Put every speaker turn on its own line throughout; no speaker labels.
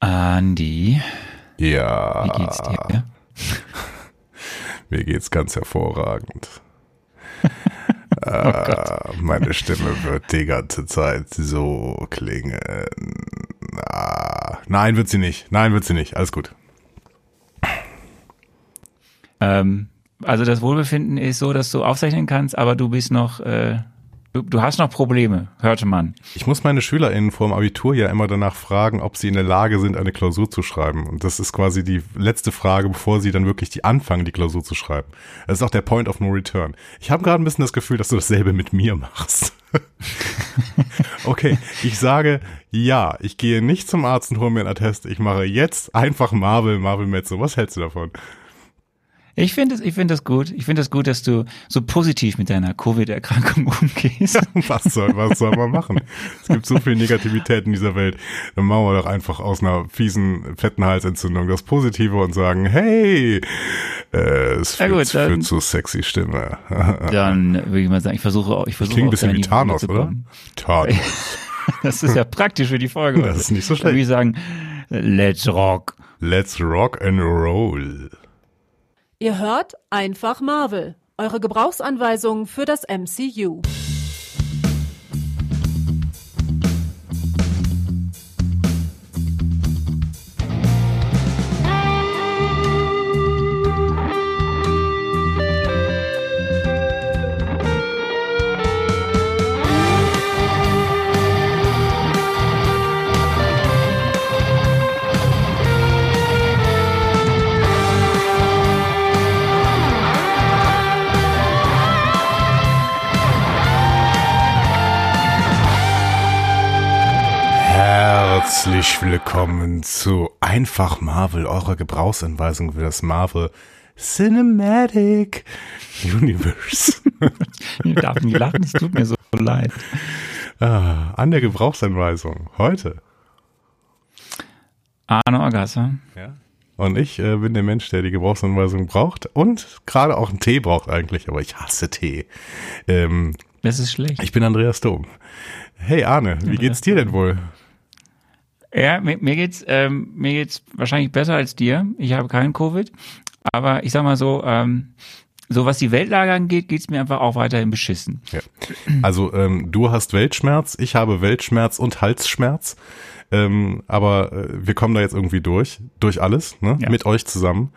Andi,
Ja.
wie geht's dir?
Mir geht's ganz hervorragend.
Oh
äh, meine Stimme wird die ganze Zeit so klingen. Ah, nein, wird sie nicht. Nein, wird sie nicht. Alles gut.
Ähm, also das Wohlbefinden ist so, dass du aufzeichnen kannst, aber du bist noch, äh, du, hast noch Probleme, hörte man.
Ich muss meine SchülerInnen vor dem Abitur ja immer danach fragen, ob sie in der Lage sind, eine Klausur zu schreiben. Und das ist quasi die letzte Frage, bevor sie dann wirklich die anfangen, die Klausur zu schreiben. Das ist auch der Point of No Return. Ich habe gerade ein bisschen das Gefühl, dass du dasselbe mit mir machst. okay, ich sage ja, ich gehe nicht zum Arzt und hole mir einen Attest. Ich mache jetzt einfach Marvel, Marvel Mezzo. Was hältst du davon?
Ich finde es, ich finde es gut. Ich finde es gut, dass du so positiv mit deiner Covid-Erkrankung umgehst.
Was soll, was soll man machen? Es gibt so viel Negativität in dieser Welt. Dann machen wir doch einfach aus einer fiesen, fetten Halsentzündung das Positive und sagen, hey, äh, es führt,
gut, dann-
führt zu sexy Stimme.
Dann würde ich mal sagen, ich versuche auch, ich versuche
Klingt ein bisschen wie Thanos, oder? Thanos.
Das ist ja praktisch für die Folge.
Das ist nicht so
Dann würde
schlecht.
ich sagen, let's rock.
Let's rock and roll.
Ihr hört einfach Marvel, eure Gebrauchsanweisung für das MCU.
Herzlich willkommen zu Einfach Marvel, eurer Gebrauchsanweisung für das Marvel Cinematic Universe.
Ich darf nicht lachen, es tut mir so leid.
ah, an der Gebrauchsanweisung heute.
Arne Orgasser.
Ja. Und ich äh, bin der Mensch, der die Gebrauchsanweisung braucht und gerade auch einen Tee braucht eigentlich, aber ich hasse Tee. Ähm,
Das ist schlecht.
ich bin Andreas Dom. Hey Arne, wie geht's dir denn wohl?
Ja, mir, mir geht's, ähm, mir geht's wahrscheinlich besser als dir. Ich habe keinen Covid. Aber ich sag mal so, ähm, so was die Weltlage angeht, geht's mir einfach auch weiterhin beschissen.
Ja. Also ähm, du hast Weltschmerz, ich habe Weltschmerz und Halsschmerz. Ähm, aber äh, wir kommen da jetzt irgendwie durch, durch alles, ne?
Ja.
mit euch zusammen.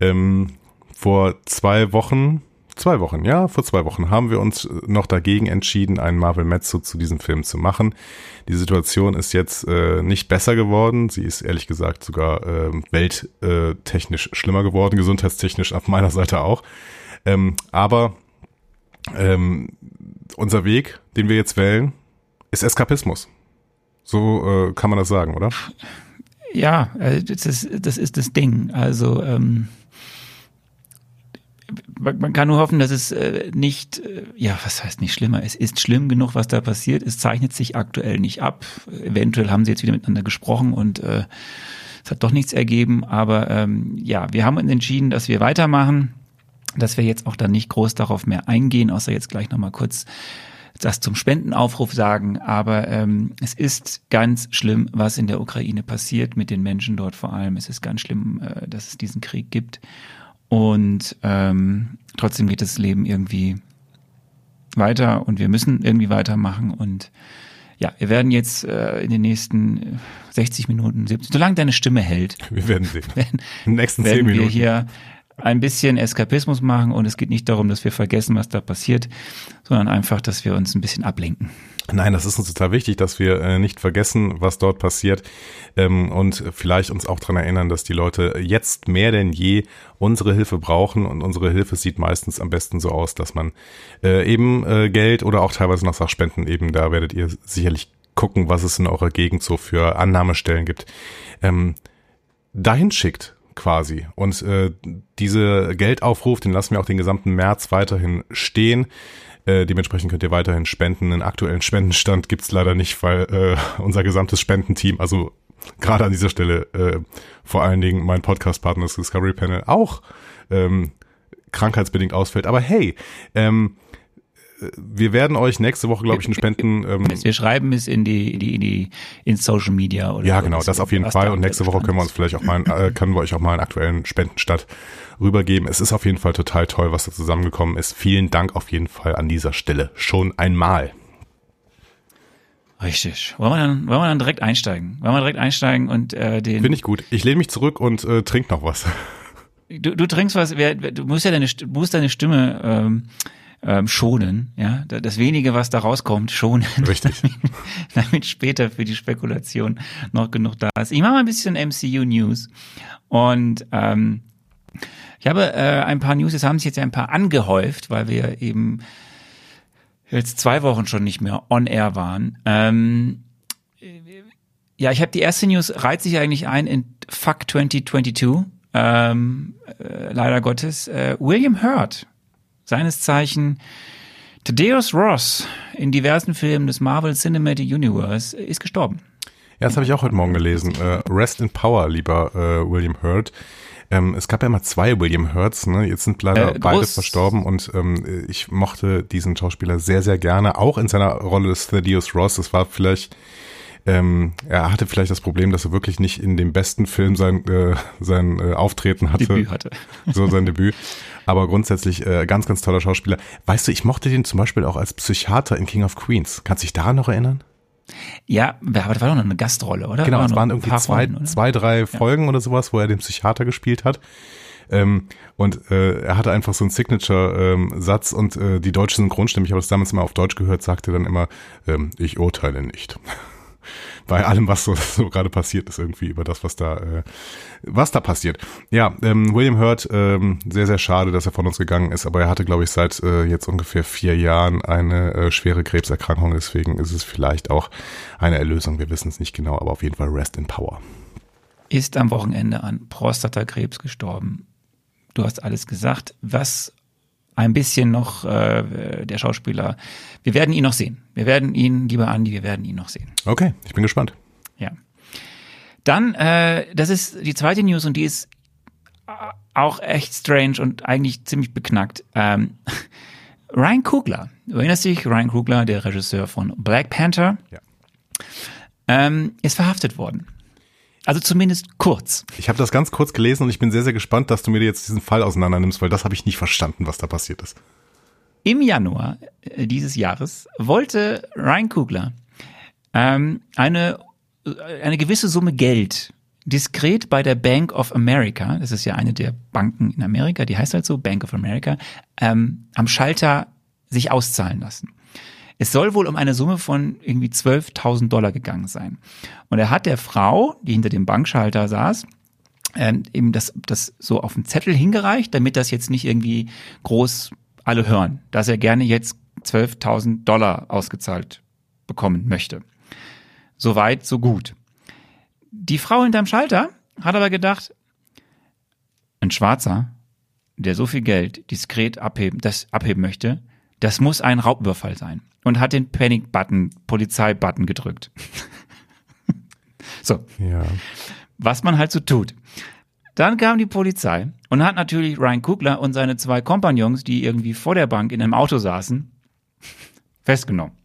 Ähm, vor zwei Wochen, zwei Wochen, ja, vor zwei Wochen haben wir uns noch dagegen entschieden, einen Marvel Mezzo zu diesem Film zu machen. Die Situation ist jetzt äh, nicht besser geworden. Sie ist ehrlich gesagt sogar äh, welttechnisch schlimmer geworden, gesundheitstechnisch auf meiner Seite auch. Ähm, aber ähm, unser Weg, den wir jetzt wählen, ist Eskapismus. So äh, kann man das sagen, oder?
Ja, äh, das ist das, ist das Ding. Also ähm, man kann nur hoffen, dass es äh, nicht, äh, ja, was heißt nicht schlimmer? Es ist schlimm genug, was da passiert. Es zeichnet sich aktuell nicht ab. Eventuell haben sie jetzt wieder miteinander gesprochen und äh, es hat doch nichts ergeben. Aber ähm, ja, wir haben uns entschieden, dass wir weitermachen, dass wir jetzt auch dann nicht groß darauf mehr eingehen, außer jetzt gleich nochmal kurz das zum Spendenaufruf sagen, aber ähm, es ist ganz schlimm, was in der Ukraine passiert mit den Menschen dort vor allem. Es ist ganz schlimm, äh, dass es diesen Krieg gibt. Und ähm, trotzdem geht das Leben irgendwie weiter und wir müssen irgendwie weitermachen. Und ja, wir werden jetzt äh, in den nächsten äh, 60 Minuten, 70, solange deine Stimme hält,
Wir werden sehen.
werden,
In den nächsten
werden wir
Minuten.
hier ein bisschen Eskapismus machen und es geht nicht darum, dass wir vergessen, was da passiert, sondern einfach, dass wir uns ein bisschen ablenken.
Nein, das ist uns total wichtig, dass wir äh, nicht vergessen, was dort passiert ähm, und vielleicht uns auch dran erinnern, dass die Leute jetzt mehr denn je unsere Hilfe brauchen und unsere Hilfe sieht meistens am besten so aus, dass man äh, eben äh, Geld oder auch teilweise noch Sachspenden eben, da werdet ihr sicherlich gucken, was es in eurer Gegend so für Annahmestellen gibt, ähm, dahin schickt quasi. Und äh, diese Geldaufruf, den lassen wir auch den gesamten März weiterhin stehen. Äh, dementsprechend könnt ihr weiterhin spenden. Einen aktuellen Spendenstand gibt's leider nicht, weil äh, unser gesamtes Spendenteam, also gerade an dieser Stelle äh, vor allen Dingen mein Podcast-Partner, das Discovery Panel, auch ähm, krankheitsbedingt ausfällt. Aber hey, ähm, wir werden euch nächste Woche, glaube ich, einen Spenden.
Ähm, wir schreiben es in die, in die, in die, in Social Media oder.
Ja, genau, das auf jeden Fall. Und nächste Woche können wir uns vielleicht auch mal, äh, können wir euch auch mal einen aktuellen Spendenstadt rübergeben. Es ist auf jeden Fall total toll, was da zusammengekommen ist. Vielen Dank auf jeden Fall an dieser Stelle schon einmal.
Richtig. Wollen wir dann, wollen wir dann direkt einsteigen? Wollen wir direkt einsteigen und äh, den.
Finde ich gut. Ich lehne mich zurück und äh, trink noch was.
Du, du trinkst was, du musst ja deine, musst deine Stimme ähm, ähm, schonen, ja, das wenige, was da rauskommt, schonen.
Richtig.
damit, damit später für die Spekulation noch genug da ist. Ich mache mal ein bisschen MCU News und ähm, ich habe äh, ein paar News, es haben sich jetzt ja ein paar angehäuft, weil wir eben jetzt zwei Wochen schon nicht mehr on air waren. Ähm, ja, ich habe die erste News, reiht sich eigentlich ein in Fuck 2022. Ähm, äh, leider Gottes. Äh, William Hurt, seines Zeichen Thaddeus Ross in diversen Filmen des Marvel Cinematic Universe, ist gestorben.
Ja, das habe ich auch heute Morgen gelesen. Äh, Rest in Power, lieber äh, William Hurt. Ähm, es gab ja immer zwei William Hurts, ne? Jetzt sind leider äh, beide verstorben und ähm, ich mochte diesen Schauspieler sehr, sehr gerne, auch in seiner Rolle des Thaddeus Ross. Das war vielleicht ähm, er hatte vielleicht das Problem, dass er wirklich nicht in dem besten Film sein, äh, sein äh, Auftreten hatte.
Debüt hatte.
so sein Debüt. Aber grundsätzlich äh, ganz, ganz toller Schauspieler. Weißt du, ich mochte den zum Beispiel auch als Psychiater in King of Queens. Kannst du dich daran noch erinnern?
Ja, aber das war doch noch eine Gastrolle, oder?
Genau, war es waren irgendwie zwei, Folgen, zwei, drei Folgen ja. oder sowas, wo er den Psychiater gespielt hat. Ähm, und äh, er hatte einfach so einen Signature-Satz ähm, und äh, die deutsche Synchronstimme, ich habe das damals mal auf Deutsch gehört, sagte dann immer, ähm, ich urteile nicht bei allem, was so, so gerade passiert ist, irgendwie über das, was da, äh, was da passiert. Ja, ähm, William Hurt, ähm, sehr, sehr schade, dass er von uns gegangen ist, aber er hatte, glaube ich, seit äh, jetzt ungefähr vier Jahren eine äh, schwere Krebserkrankung, deswegen ist es vielleicht auch eine Erlösung. Wir wissen es nicht genau, aber auf jeden Fall Rest in Power.
Ist am Wochenende an Prostatakrebs gestorben. Du hast alles gesagt. Was ein bisschen noch äh, der Schauspieler. Wir werden ihn noch sehen. Wir werden ihn, lieber Andi, wir werden ihn noch sehen.
Okay, ich bin gespannt.
Ja. Dann, äh, das ist die zweite News und die ist auch echt strange und eigentlich ziemlich beknackt. Ähm, Ryan Kugler, du erinnerst dich, Ryan Kugler, der Regisseur von Black Panther, ja. ähm, ist verhaftet worden. Also zumindest kurz.
Ich habe das ganz kurz gelesen und ich bin sehr, sehr gespannt, dass du mir jetzt diesen Fall auseinander nimmst, weil das habe ich nicht verstanden, was da passiert ist.
Im Januar äh, dieses Jahres wollte Ryan Kugler ähm, eine, äh, eine gewisse Summe Geld diskret bei der Bank of America, das ist ja eine der Banken in Amerika, die heißt halt so, Bank of America, ähm, am Schalter sich auszahlen lassen. Es soll wohl um eine Summe von irgendwie 12.000 Dollar gegangen sein. Und er hat der Frau, die hinter dem Bankschalter saß, ähm, eben das, das so auf den Zettel hingereicht, damit das jetzt nicht irgendwie groß alle hören, dass er gerne jetzt 12.000 Dollar ausgezahlt bekommen möchte. Soweit, so gut. Die Frau hinterm Schalter hat aber gedacht, ein Schwarzer, der so viel Geld diskret abheben, das abheben möchte, das muss ein Raubüberfall sein und hat den Panic-Button, Polizei-Button gedrückt. so.
Ja.
Was man halt so tut. Dann kam die Polizei und hat natürlich Ryan Kugler und seine zwei Kompagnons, die irgendwie vor der Bank in einem Auto saßen, festgenommen.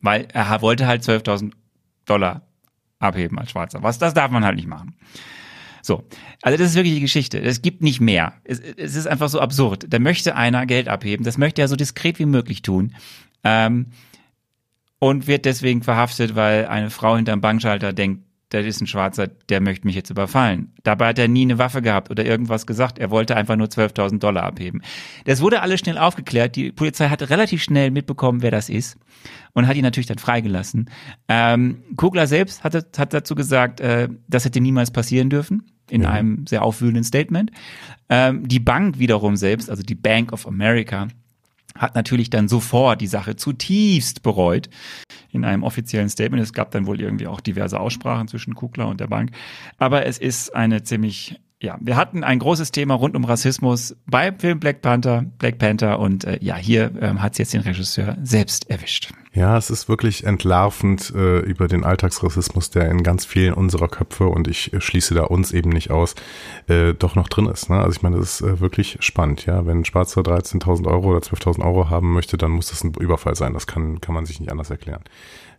Weil er wollte halt 12.000 Dollar abheben als Schwarzer. Was, das darf man halt nicht machen. So, also das ist wirklich die Geschichte. Es gibt nicht mehr. Es, es ist einfach so absurd. Da möchte einer Geld abheben. Das möchte er so diskret wie möglich tun. Ähm, und wird deswegen verhaftet, weil eine Frau hinterm Bankschalter denkt, das ist ein Schwarzer, der möchte mich jetzt überfallen. Dabei hat er nie eine Waffe gehabt oder irgendwas gesagt. Er wollte einfach nur 12.000 Dollar abheben. Das wurde alles schnell aufgeklärt. Die Polizei hat relativ schnell mitbekommen, wer das ist und hat ihn natürlich dann freigelassen. Ähm, Kugler selbst hat, hat dazu gesagt, äh, das hätte niemals passieren dürfen in ja. einem sehr aufwühlenden Statement. Ähm, die Bank wiederum selbst, also die Bank of America, hat natürlich dann sofort die Sache zutiefst bereut in einem offiziellen Statement. Es gab dann wohl irgendwie auch diverse Aussprachen zwischen Kugler und der Bank. Aber es ist eine ziemlich Ja, wir hatten ein großes Thema rund um Rassismus beim Film Black Panther, Black Panther und äh, ja, hier ähm, hat es jetzt den Regisseur selbst erwischt.
Ja, es ist wirklich entlarvend äh, über den Alltagsrassismus, der in ganz vielen unserer Köpfe und ich äh, schließe da uns eben nicht aus, äh, doch noch drin ist. Ne? Also ich meine, das ist äh, wirklich spannend. Ja, wenn ein Schwarzer 13.000 Euro oder 12.000 Euro haben möchte, dann muss das ein Überfall sein. Das kann kann man sich nicht anders erklären.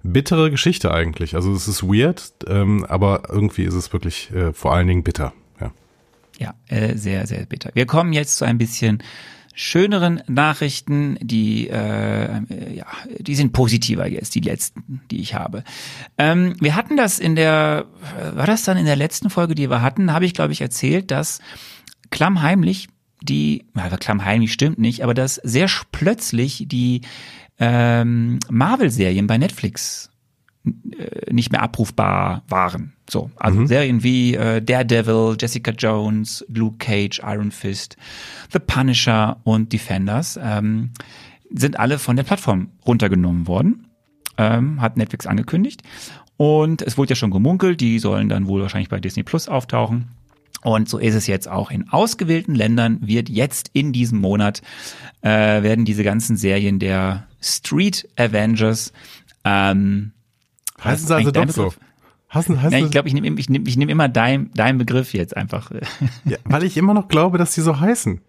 Bittere Geschichte eigentlich. Also es ist weird, ähm, aber irgendwie ist es wirklich äh, vor allen Dingen bitter.
Ja, äh, sehr, sehr bitter. Wir kommen jetzt zu ein bisschen schöneren Nachrichten, die äh, ja, die sind positiver jetzt, die letzten, die ich habe. Ähm, wir hatten das in der, war das dann in der letzten Folge, die wir hatten, habe ich glaube ich erzählt, dass klammheimlich die, also klammheimlich stimmt nicht, aber dass sehr plötzlich die ähm, Marvel-Serien bei Netflix äh, nicht mehr abrufbar waren. So, also mhm. Serien wie äh, Daredevil, Jessica Jones, Luke Cage, Iron Fist, The Punisher und Defenders ähm, sind alle von der Plattform runtergenommen worden. Ähm, hat Netflix angekündigt. Und es wurde ja schon gemunkelt, die sollen dann wohl wahrscheinlich bei Disney Plus auftauchen. Und so ist es jetzt auch. In ausgewählten Ländern wird jetzt in diesem Monat äh, werden diese ganzen Serien der Street Avengers ähm,
Heißen sie also doch so?
Hassen, hassen ja, ich glaube, ich nehme ich nehm, ich nehm immer deinen dein Begriff jetzt einfach.
Ja, weil ich immer noch glaube, dass die so heißen.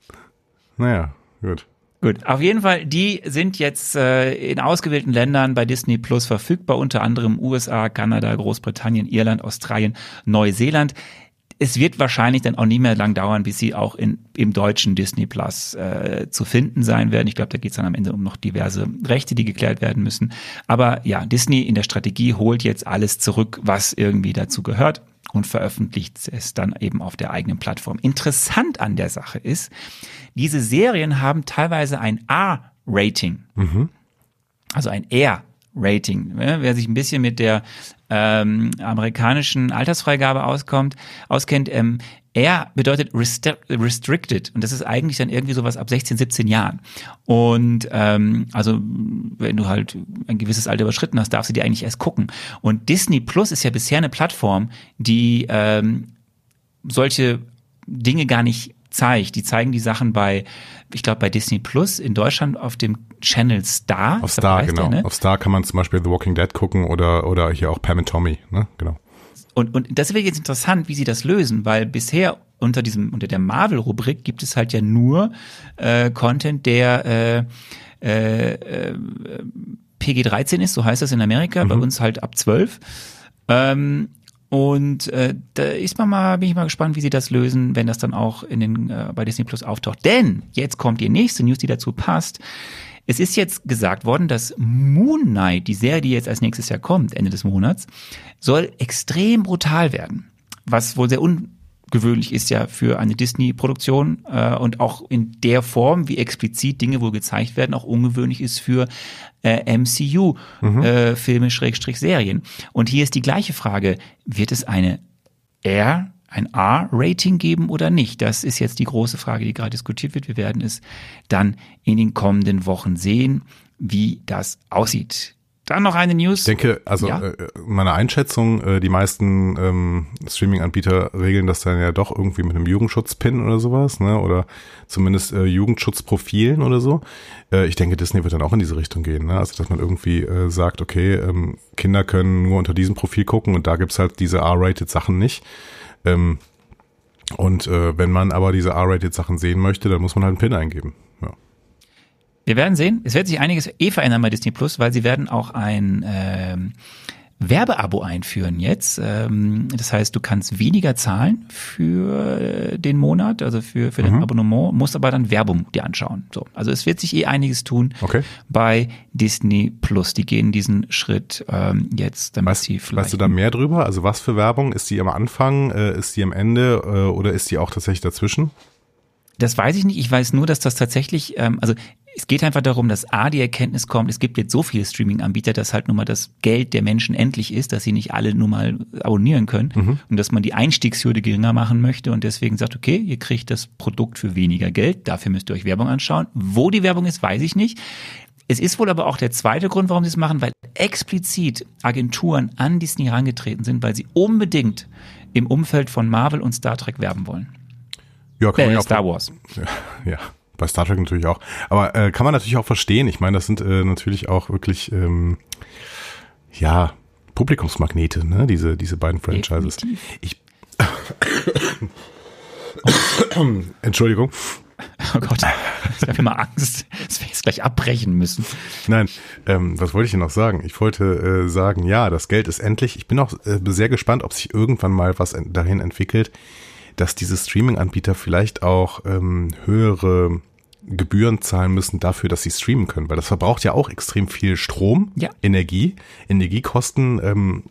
Naja, gut.
Gut, auf jeden Fall, die sind jetzt äh, in ausgewählten Ländern bei Disney Plus verfügbar, unter anderem USA, Kanada, Großbritannien, Irland, Australien, Neuseeland es wird wahrscheinlich dann auch nie mehr lang dauern, bis sie auch in, im deutschen Disney Plus äh, zu finden sein werden. Ich glaube, da geht es dann am Ende um noch diverse Rechte, die geklärt werden müssen. Aber ja, Disney in der Strategie holt jetzt alles zurück, was irgendwie dazu gehört und veröffentlicht es dann eben auf der eigenen Plattform. Interessant an der Sache ist, diese Serien haben teilweise ein A-Rating. Mhm. Also ein R Rating. Wer sich ein bisschen mit der ähm, amerikanischen Altersfreigabe auskommt, auskennt, ähm, R bedeutet restricted und das ist eigentlich dann irgendwie sowas ab 16, 17 Jahren. Und ähm, also wenn du halt ein gewisses Alter überschritten hast, darfst du dir eigentlich erst gucken. Und Disney Plus ist ja bisher eine Plattform, die ähm, solche Dinge gar nicht zeigt. Die zeigen die Sachen bei, ich glaube, bei Disney Plus in Deutschland auf dem Channel Star.
Auf Star, genau. Der, ne? Auf Star kann man zum Beispiel The Walking Dead gucken oder, oder hier auch Pam and Tommy, ne? Genau.
Und, und das wäre jetzt interessant, wie sie das lösen, weil bisher unter diesem, unter der Marvel-Rubrik gibt es halt ja nur äh, Content, der äh, äh, äh PG-13 ist, so heißt das in Amerika, mhm. bei uns halt ab 12. Ähm, und äh, da ist man mal, bin ich mal gespannt, wie sie das lösen, wenn das dann auch in den äh, bei Disney Plus auftaucht. Denn jetzt kommt die nächste News, die dazu passt. Es ist jetzt gesagt worden, dass Moon Knight, die Serie, die jetzt als nächstes Jahr kommt, Ende des Monats, soll extrem brutal werden. Was wohl sehr un gewöhnlich ist ja für eine Disney-Produktion äh, und auch in der Form, wie explizit Dinge wohl gezeigt werden, auch ungewöhnlich ist für äh, MCU-Filme, mhm. äh, Schrägstrich Serien. Und hier ist die gleiche Frage, wird es eine R, ein R-Rating geben oder nicht? Das ist jetzt die große Frage, die gerade diskutiert wird. Wir werden es dann in den kommenden Wochen sehen, wie das aussieht. Dann noch eine News.
Ich denke, also ja. äh, meine Einschätzung, äh, die meisten ähm, Streaming-Anbieter regeln das dann ja doch irgendwie mit einem Jugendschutz-Pin oder sowas, ne? Oder zumindest äh, Jugendschutzprofilen oder so. Äh, ich denke, Disney wird dann auch in diese Richtung gehen, ne? Also dass man irgendwie äh, sagt, okay, ähm, Kinder können nur unter diesem Profil gucken und da gibt's halt diese R-rated Sachen nicht. Ähm, und äh, wenn man aber diese R-rated Sachen sehen möchte, dann muss man halt einen Pin eingeben.
Wir werden sehen. Es wird sich einiges eh verändern bei Disney Plus, weil sie werden auch ein ähm, Werbeabo einführen jetzt. Ähm, das heißt, du kannst weniger zahlen für den Monat, also für, für mhm. dein Abonnement, musst aber dann Werbung dir anschauen. So, also es wird sich eh einiges tun
okay.
bei Disney Plus. Die gehen diesen Schritt ähm, jetzt,
damit weißt, sie vielleicht. Weißt du da mehr drüber? Also was für Werbung? Ist die am Anfang, äh, ist die am Ende äh, oder ist die auch tatsächlich dazwischen?
Das weiß ich nicht. Ich weiß nur, dass das tatsächlich, ähm, also es geht einfach darum, dass A, die Erkenntnis kommt, es gibt jetzt so viele Streaming-Anbieter, dass halt nun mal das Geld der Menschen endlich ist, dass sie nicht alle nun mal abonnieren können mhm. und dass man die Einstiegshürde geringer machen möchte und deswegen sagt, okay, ihr kriegt das Produkt für weniger Geld, dafür müsst ihr euch Werbung anschauen. Wo die Werbung ist, weiß ich nicht. Es ist wohl aber auch der zweite Grund, warum sie es machen, weil explizit Agenturen an Disney herangetreten sind, weil sie unbedingt im Umfeld von Marvel und Star Trek werben wollen.
Ja, kann
Äh,
man ja auch
Star Wars.
Ja, ja, bei Star Trek natürlich auch. Aber äh, kann man natürlich auch verstehen. Ich meine, das sind äh, natürlich auch wirklich, ähm, ja, Publikumsmagnete, ne? Diese, diese beiden Franchises. Ich. Entschuldigung.
Oh Gott, ich habe immer Angst, dass wir jetzt gleich abbrechen müssen.
Nein, ähm, was wollte ich denn noch sagen? Ich wollte äh, sagen, ja, das Geld ist endlich. Ich bin auch äh, sehr gespannt, ob sich irgendwann mal was dahin entwickelt, dass diese Streaming-Anbieter vielleicht auch ähm, höhere Gebühren zahlen müssen dafür, dass sie streamen können, weil das verbraucht ja auch extrem viel Strom,
Ja.
Energie, Energiekosten ähm,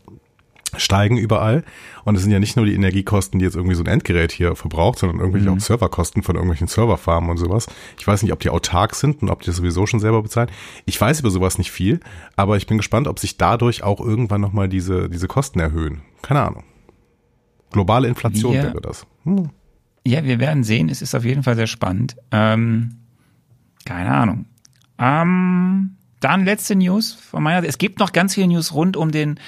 steigen überall und es sind ja nicht nur die Energiekosten, die jetzt irgendwie so ein Endgerät hier verbraucht, sondern irgendwelche auch Serverkosten von irgendwelchen Serverfarmen und sowas. Ich weiß nicht, ob die autark sind und ob die das sowieso schon selber bezahlen. Ich weiß über sowas nicht viel, aber ich bin gespannt, ob sich dadurch auch irgendwann nochmal diese, diese Kosten erhöhen. Keine Ahnung. Globale Inflation
Wir-
wäre das. Hm.
Ja, wir werden sehen. Es ist auf jeden Fall sehr spannend. Ähm, keine Ahnung. Ähm, dann letzte News von meiner Seite. Es gibt noch ganz viele News rund um den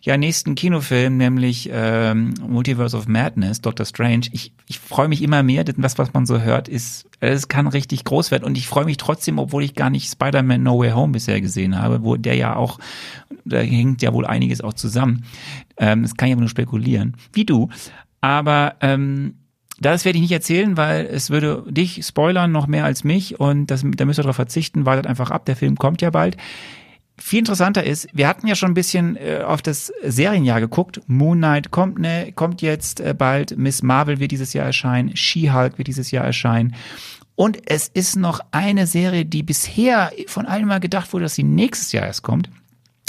ja, nächsten Kinofilm, nämlich ähm, Multiverse of Madness, Doctor Strange. Ich, ich freue mich immer mehr, denn das, was man so hört, ist, es kann richtig groß werden. Und ich freue mich trotzdem, obwohl ich gar nicht Spider-Man No Way Home bisher gesehen habe, wo der ja auch, da hängt ja wohl einiges auch zusammen. Ähm, das kann ich aber nur spekulieren. Wie du. Aber ähm, das werde ich nicht erzählen, weil es würde dich spoilern noch mehr als mich und das, da müsst ihr darauf verzichten, wartet einfach ab, der Film kommt ja bald. Viel interessanter ist, wir hatten ja schon ein bisschen äh, auf das Serienjahr geguckt. Moon Knight kommt, ne, kommt jetzt äh, bald, Miss Marvel wird dieses Jahr erscheinen, She-Hulk wird dieses Jahr erscheinen. Und es ist noch eine Serie, die bisher von allen mal gedacht wurde, dass sie nächstes Jahr erst kommt.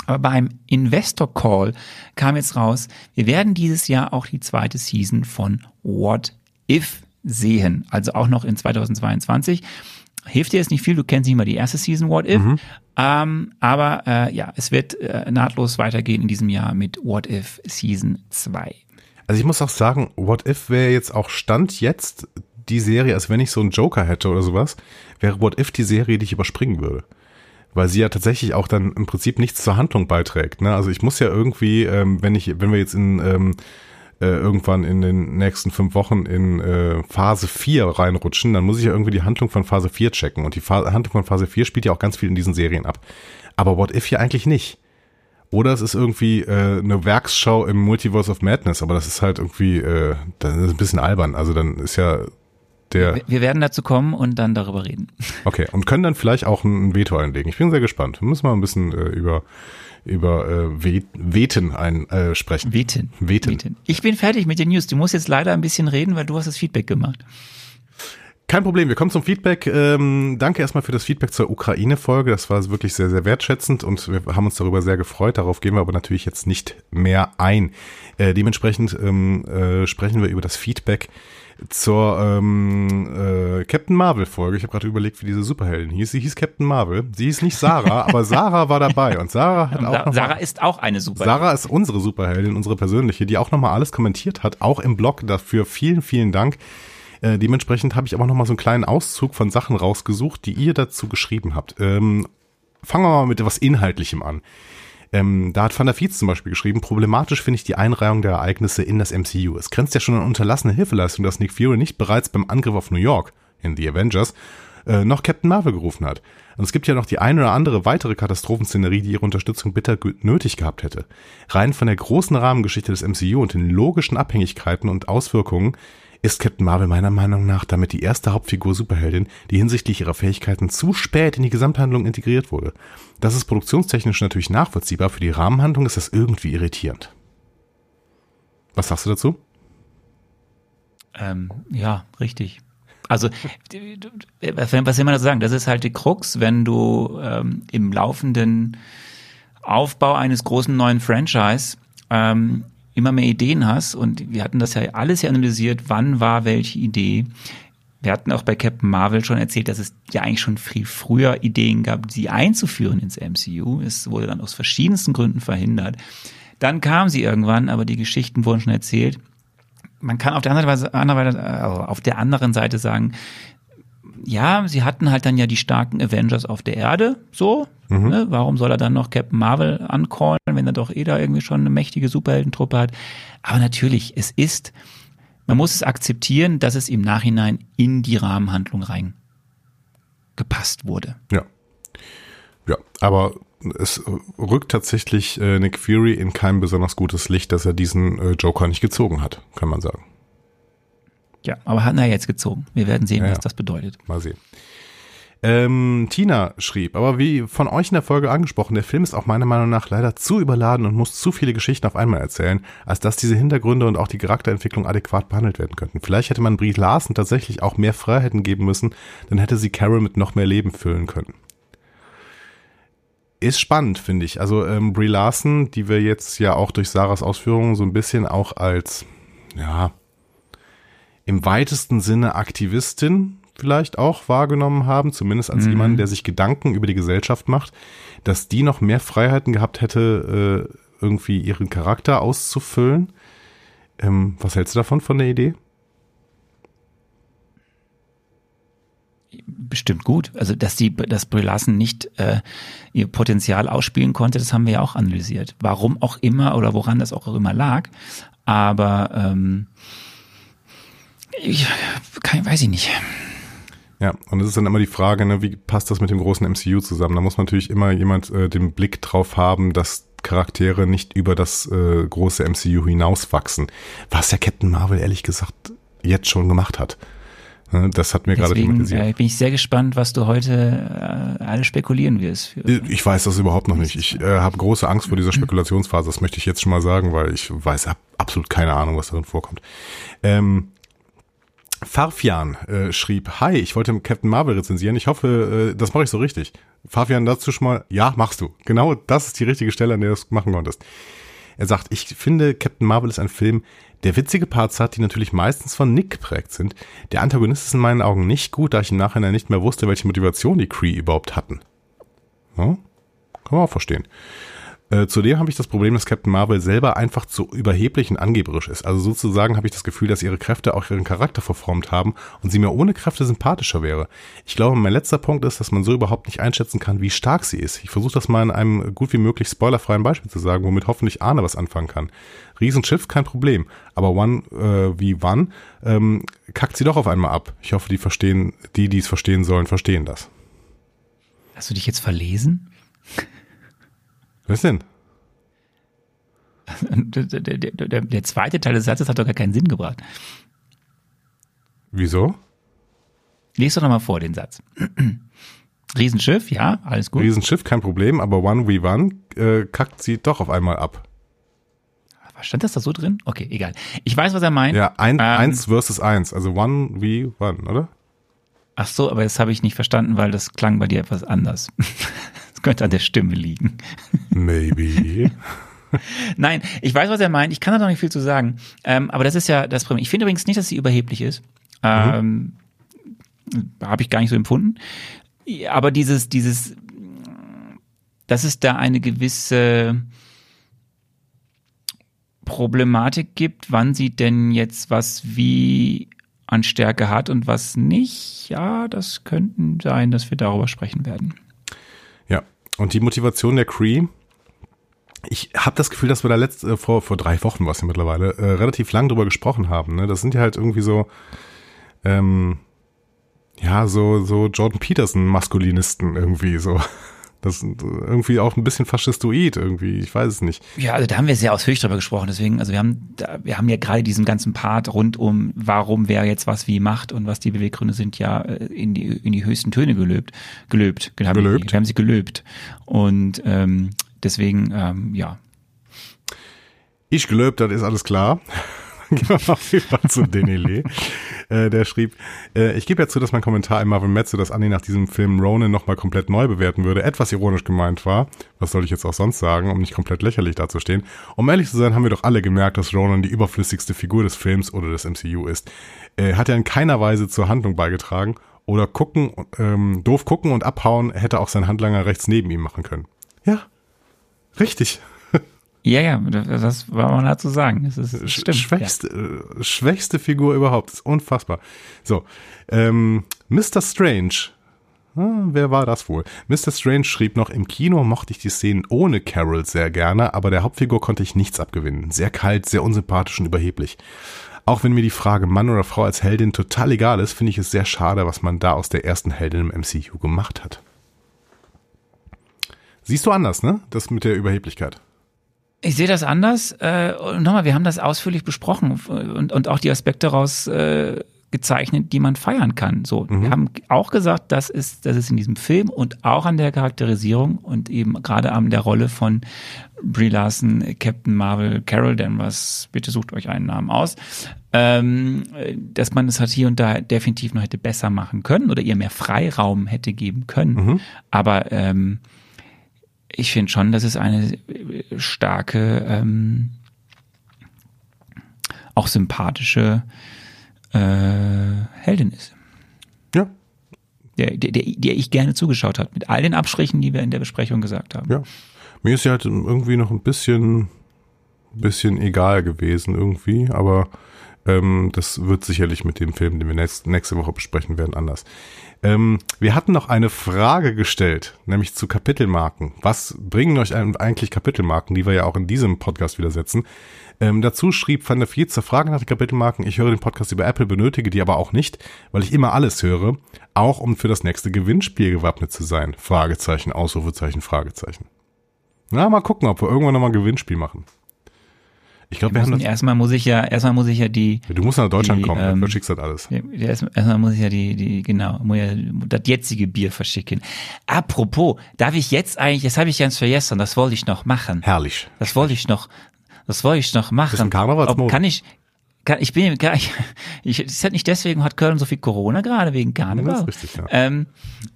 Aber beim Investor Call kam jetzt raus, wir werden dieses Jahr auch die zweite Season von What If sehen. Also auch noch in 2022. Hilft dir jetzt nicht viel, du kennst nicht mal die erste Season What If. Ähm, aber äh, ja, es wird äh, nahtlos weitergehen in diesem Jahr mit What If Season 2.
Also ich muss auch sagen, What If wäre jetzt auch Stand jetzt die Serie, als wenn ich so einen Joker hätte oder sowas, wäre What If die Serie, die ich überspringen würde. Weil sie ja tatsächlich auch dann im Prinzip nichts zur Handlung beiträgt. Ne? Also ich muss ja irgendwie, ähm, wenn ich, wenn wir jetzt in ähm, äh, irgendwann in den nächsten fünf Wochen in äh, Phase 4 reinrutschen, dann muss ich ja irgendwie die Handlung von Phase 4 checken. Und die Fa Handlung von Phase 4 spielt ja auch ganz viel in diesen Serien ab. Aber What If ja eigentlich nicht. Oder es ist irgendwie äh, eine Werksschau im Multiverse of Madness, aber das ist halt irgendwie, äh, das ist ein bisschen albern. Also dann ist ja der,
Wir werden dazu kommen und dann darüber reden.
okay, und können dann vielleicht auch ein Veto einlegen. Ich bin sehr gespannt. Wir müssen mal ein bisschen äh, über über äh, We Weten ein, äh, sprechen.
Weten.
Weten.
Ich bin fertig mit den News. Du musst jetzt leider ein bisschen reden, weil du hast das Feedback gemacht.
Kein Problem, wir kommen zum Feedback. Ähm, danke erstmal für das Feedback zur Ukraine-Folge. Das war wirklich sehr, sehr wertschätzend und wir haben uns darüber sehr gefreut. Darauf gehen wir aber natürlich jetzt nicht mehr ein. Äh, dementsprechend ähm, äh, sprechen wir über das Feedback zur ähm, äh, Captain Marvel-Folge. Ich habe gerade überlegt, wie diese Superheldin hieß. Sie hieß Captain Marvel. Sie hieß nicht Sarah, aber Sarah war dabei und Sarah hat auch noch
Sarah ist auch eine super.
Sarah ist unsere Superheldin, unsere persönliche, die auch nochmal alles kommentiert hat, auch im Blog. Dafür vielen, vielen Dank. Äh, dementsprechend habe ich aber nochmal so einen kleinen Auszug von Sachen rausgesucht, die ihr dazu geschrieben habt. Ähm, fangen wir mal mit etwas Inhaltlichem an. Ähm, da hat Van der Fietz zum Beispiel geschrieben, problematisch finde ich die Einreihung der Ereignisse in das MCU. Es grenzt ja schon an unterlassene Hilfeleistung, dass Nick Fury nicht bereits beim Angriff auf New York in The Avengers äh, noch Captain Marvel gerufen hat. Und es gibt ja noch die eine oder andere weitere Katastrophenszenerie, die ihre Unterstützung bitter nötig gehabt hätte. Rein von der großen Rahmengeschichte des MCU und den logischen Abhängigkeiten und Auswirkungen ist Captain Marvel meiner Meinung nach damit die erste Hauptfigur Superheldin, die hinsichtlich ihrer Fähigkeiten zu spät in die Gesamthandlung integriert wurde. Das ist produktionstechnisch natürlich nachvollziehbar, für die Rahmenhandlung ist das irgendwie irritierend. Was sagst du dazu?
Ähm, ja, richtig. Also, was will man dazu sagen? Das ist halt die Krux, wenn du ähm, im laufenden Aufbau eines großen neuen Franchise ähm, immer mehr Ideen hast. Und wir hatten das ja alles ja analysiert, wann war welche Idee. Wir hatten auch bei Captain Marvel schon erzählt, dass es ja eigentlich schon viel früher Ideen gab, sie einzuführen ins MCU. Es wurde dann aus verschiedensten Gründen verhindert. Dann kam sie irgendwann, aber die Geschichten wurden schon erzählt man kann auf der anderen Seite, also auf der anderen Seite sagen, ja, sie hatten halt dann ja die starken Avengers auf der Erde, so. Mhm. Ne? Warum soll er dann noch Captain Marvel ancallen, wenn er doch eh da irgendwie schon eine mächtige Superheldentruppe hat? Aber natürlich, es ist, man muss es akzeptieren, dass es im Nachhinein in die Rahmenhandlung reingepasst wurde.
Ja. Ja, aber es rückt tatsächlich äh, Nick Fury in kein besonders gutes Licht, dass er diesen äh, Joker nicht gezogen hat, kann man sagen.
Ja, aber hat er jetzt gezogen. Wir werden sehen, ja, was das bedeutet.
Mal sehen. Ähm, Tina schrieb, aber wie von euch in der Folge angesprochen, der Film ist auch meiner Meinung nach leider zu überladen und muss zu viele Geschichten auf einmal erzählen, als dass diese Hintergründe und auch die Charakterentwicklung adäquat behandelt werden könnten. Vielleicht hätte man Brie Larson tatsächlich auch mehr Freiheiten geben müssen, dann hätte sie Carol mit noch mehr Leben füllen können. Ist spannend, finde ich. Also ähm, Brie Larson, die wir jetzt ja auch durch Sarahs Ausführungen so ein bisschen auch als, ja, im weitesten Sinne Aktivistin vielleicht auch wahrgenommen haben, zumindest als mhm. jemand, der sich Gedanken über die Gesellschaft macht, dass die noch mehr Freiheiten gehabt hätte, äh, irgendwie ihren Charakter auszufüllen. Ähm, was hältst du davon, von der Idee?
bestimmt gut. Also dass die, dass Brie Larson nicht äh, ihr Potenzial ausspielen konnte, das haben wir ja auch analysiert. Warum auch immer oder woran das auch immer lag. Aber ähm, ich, kann, weiß ich nicht.
Ja, und es ist dann immer die Frage, ne, wie passt das mit dem großen MCU zusammen? Da muss natürlich immer jemand äh, den Blick drauf haben, dass Charaktere nicht über das äh, große MCU hinauswachsen. Was ja Captain Marvel ehrlich gesagt jetzt schon gemacht hat. Ne, das hat mir gerade
thematisiert. Äh, bin ich sehr gespannt, was du heute äh, alle spekulieren wirst.
Ich weiß das überhaupt noch nicht. Ich äh, habe große Angst vor dieser Spekulationsphase. Das möchte ich jetzt schon mal sagen, weil ich weiß absolut keine Ahnung, was darin vorkommt. Ähm, Farfian äh, schrieb, hi, ich wollte Captain Marvel rezensieren. Ich hoffe, äh, das mache ich so richtig. Farfian, dazu schon mal, ja, machst du. Genau das ist die richtige Stelle, an der du es machen konntest. Er sagt, ich finde, Captain Marvel ist ein Film, der witzige Parts hat, die natürlich meistens von Nick geprägt sind. Der Antagonist ist in meinen Augen nicht gut, da ich im Nachhinein nicht mehr wusste, welche Motivation die Cree überhaupt hatten. Ja, kann man auch verstehen. Äh, zudem habe ich das Problem, dass Captain Marvel selber einfach zu überheblich und angeberisch ist. Also sozusagen habe ich das Gefühl, dass ihre Kräfte auch ihren Charakter verformt haben und sie mir ohne Kräfte sympathischer wäre. Ich glaube, mein letzter Punkt ist, dass man so überhaupt nicht einschätzen kann, wie stark sie ist. Ich versuche das mal in einem gut wie möglich spoilerfreien Beispiel zu sagen, womit hoffentlich Arne was anfangen kann. Riesenschiff, kein Problem. Aber One äh, wie One ähm, kackt sie doch auf einmal ab. Ich hoffe, die verstehen, die, die es verstehen sollen, verstehen das.
Hast du dich jetzt verlesen?
Was denn?
Der, der, der, der, zweite Teil des Satzes hat doch gar keinen Sinn gebracht.
Wieso?
Lies doch nochmal vor den Satz. Riesenschiff, ja, alles gut.
Riesenschiff, kein Problem, aber One v One äh, kackt sie doch auf einmal ab.
Stand das da so drin? Okay, egal. Ich weiß, was er meint.
Ja, ein, ähm, eins versus eins, also One v One, oder?
Ach so, aber das habe ich nicht verstanden, weil das klang bei dir etwas anders. könnte an der Stimme liegen.
Maybe.
Nein, ich weiß, was er meint. Ich kann da noch nicht viel zu sagen. Ähm, aber das ist ja das Problem. Ich finde übrigens nicht, dass sie überheblich ist. Ähm, mhm. Habe ich gar nicht so empfunden. Aber dieses, dieses, dass es da eine gewisse Problematik gibt, wann sie denn jetzt was wie an Stärke hat und was nicht, ja, das könnten sein, dass wir darüber sprechen werden.
Und die Motivation der Cree, ich habe das Gefühl, dass wir da letzt, äh, vor, vor drei Wochen, was ja mittlerweile, äh, relativ lang drüber gesprochen haben. Ne? Das sind ja halt irgendwie so, ähm, ja, so, so Jordan Peterson-Maskulinisten irgendwie so. Das sind irgendwie auch ein bisschen faschistoid irgendwie, ich weiß es nicht.
Ja, also da haben wir sehr ausführlich drüber gesprochen, deswegen, also wir haben, wir haben ja gerade diesen ganzen Part rund um, warum wer jetzt was wie macht und was die Beweggründe sind, ja äh, in die, in die höchsten Töne gelöbt, gelöbt,
haben gelöbt.
Wir haben sie gelöbt und ähm, deswegen, ähm, ja.
Ich gelöbt, das ist alles klar. Gehen wir mal rüber zu Denele. äh, der schrieb, äh, ich gebe ja zu, dass mein Kommentar in Marvin Metze, dass Annie nach diesem Film Ronan nochmal komplett neu bewerten würde, etwas ironisch gemeint war. Was soll ich jetzt auch sonst sagen, um nicht komplett lächerlich dazustehen? Um ehrlich zu sein, haben wir doch alle gemerkt, dass Ronan die überflüssigste Figur des Films oder des MCU ist. Äh, hat er in keiner Weise zur Handlung beigetragen oder gucken, ähm, doof gucken und abhauen hätte auch sein Handlanger rechts neben ihm machen können. Ja, richtig.
Ja, ja, das war man dazu sagen. Das ist, das stimmt.
Schwächste, ja. äh, schwächste Figur überhaupt. Das ist unfassbar. So, ähm, Mr. Strange. Ah, wer war das wohl? Mr. Strange schrieb noch, im Kino mochte ich die Szenen ohne Carol sehr gerne, aber der Hauptfigur konnte ich nichts abgewinnen. Sehr kalt, sehr unsympathisch und überheblich. Auch wenn mir die Frage Mann oder Frau als Heldin total egal ist, finde ich es sehr schade, was man da aus der ersten Heldin im MCU gemacht hat. Siehst du anders, ne? Das mit der Überheblichkeit.
Ich sehe das anders. Äh, und nochmal, wir haben das ausführlich besprochen und, und auch die Aspekte raus äh, gezeichnet, die man feiern kann. So, mhm. wir haben auch gesagt, das ist, das ist in diesem Film und auch an der Charakterisierung und eben gerade an der Rolle von Brie Larson, Captain Marvel, Carol Danvers. Bitte sucht euch einen Namen aus. Ähm, dass man es halt hier und da definitiv noch hätte besser machen können oder ihr mehr Freiraum hätte geben können. Mhm. Aber ähm, ich finde schon, dass es eine starke, ähm, auch sympathische äh, Heldin ist.
Ja.
Der, der, der ich gerne zugeschaut habe, mit all den Abstrichen, die wir in der Besprechung gesagt haben.
Ja. Mir ist ja halt irgendwie noch ein bisschen, bisschen egal gewesen irgendwie, aber ähm, das wird sicherlich mit dem Film, den wir nächst, nächste Woche besprechen werden, anders. Ähm, wir hatten noch eine Frage gestellt, nämlich zu Kapitelmarken. Was bringen euch eigentlich Kapitelmarken, die wir ja auch in diesem Podcast wieder setzen? Ähm, dazu schrieb Van der Vier zur Frage nach den Kapitelmarken, ich höre den Podcast über Apple, benötige die aber auch nicht, weil ich immer alles höre, auch um für das nächste Gewinnspiel gewappnet zu sein. Fragezeichen, Ausrufezeichen, Fragezeichen. Na, mal gucken, ob wir irgendwann nochmal ein Gewinnspiel machen.
Ich glaube, wir haben das erstmal muss ich ja erstmal muss ich ja die
Du musst nach Deutschland die, kommen, ähm, dann verschickst du das alles.
Erstmal muss ich ja die die genau, muss ja das jetzige Bier verschicken. Apropos, darf ich jetzt eigentlich, das habe ich ganz vergessen, das wollte ich noch machen.
Herrlich.
Das wollte ich noch das wollte ich noch machen. Das ist
ein Karnevalsmodus.
Kann ich kann, ich bin gar ich, ich ist halt nicht deswegen hat Köln so viel Corona gerade wegen Karneval. Das ist richtig, ja. ähm,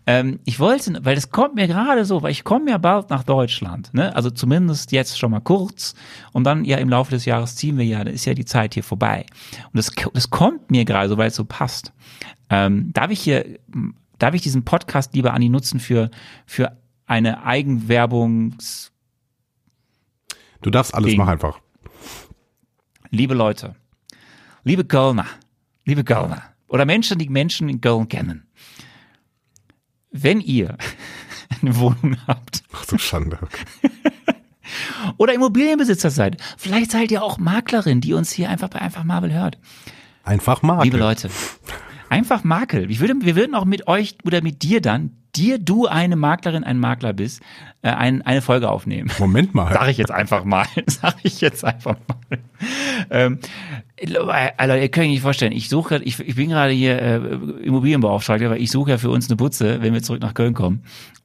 ähm, ich wollte, weil das kommt mir gerade so, weil ich komme ja bald nach Deutschland, ne? Also zumindest jetzt schon mal kurz und dann ja im Laufe des Jahres ziehen wir ja, da ist ja die Zeit hier vorbei und das das kommt mir gerade so, weil es so passt. Ähm, darf ich hier, darf ich diesen Podcast lieber an die nutzen für für eine Eigenwerbungs
Du darfst alles, Ding. mach einfach.
Liebe Leute, Liebe Kölner, liebe Kölner oder Menschen, die Menschen in Köln kennen. Wenn ihr eine Wohnung habt.
Ach du Schande.
oder Immobilienbesitzer seid. Vielleicht seid ihr auch Maklerin, die uns hier einfach bei Einfach Marvel hört.
Einfach Makel.
Liebe Leute, einfach Makel. Ich würde, wir würden auch mit euch oder mit dir dann dir du eine Maklerin, ein Makler bist, äh, ein, eine Folge aufnehmen.
Moment mal.
Sag ich jetzt einfach mal. Sag ich jetzt einfach mal. Ähm, also, ihr könnt euch nicht vorstellen, ich suche, ich, ich bin gerade hier äh, Immobilienbeauftragter, weil ich suche ja für uns eine Butze, wenn wir zurück nach Köln kommen.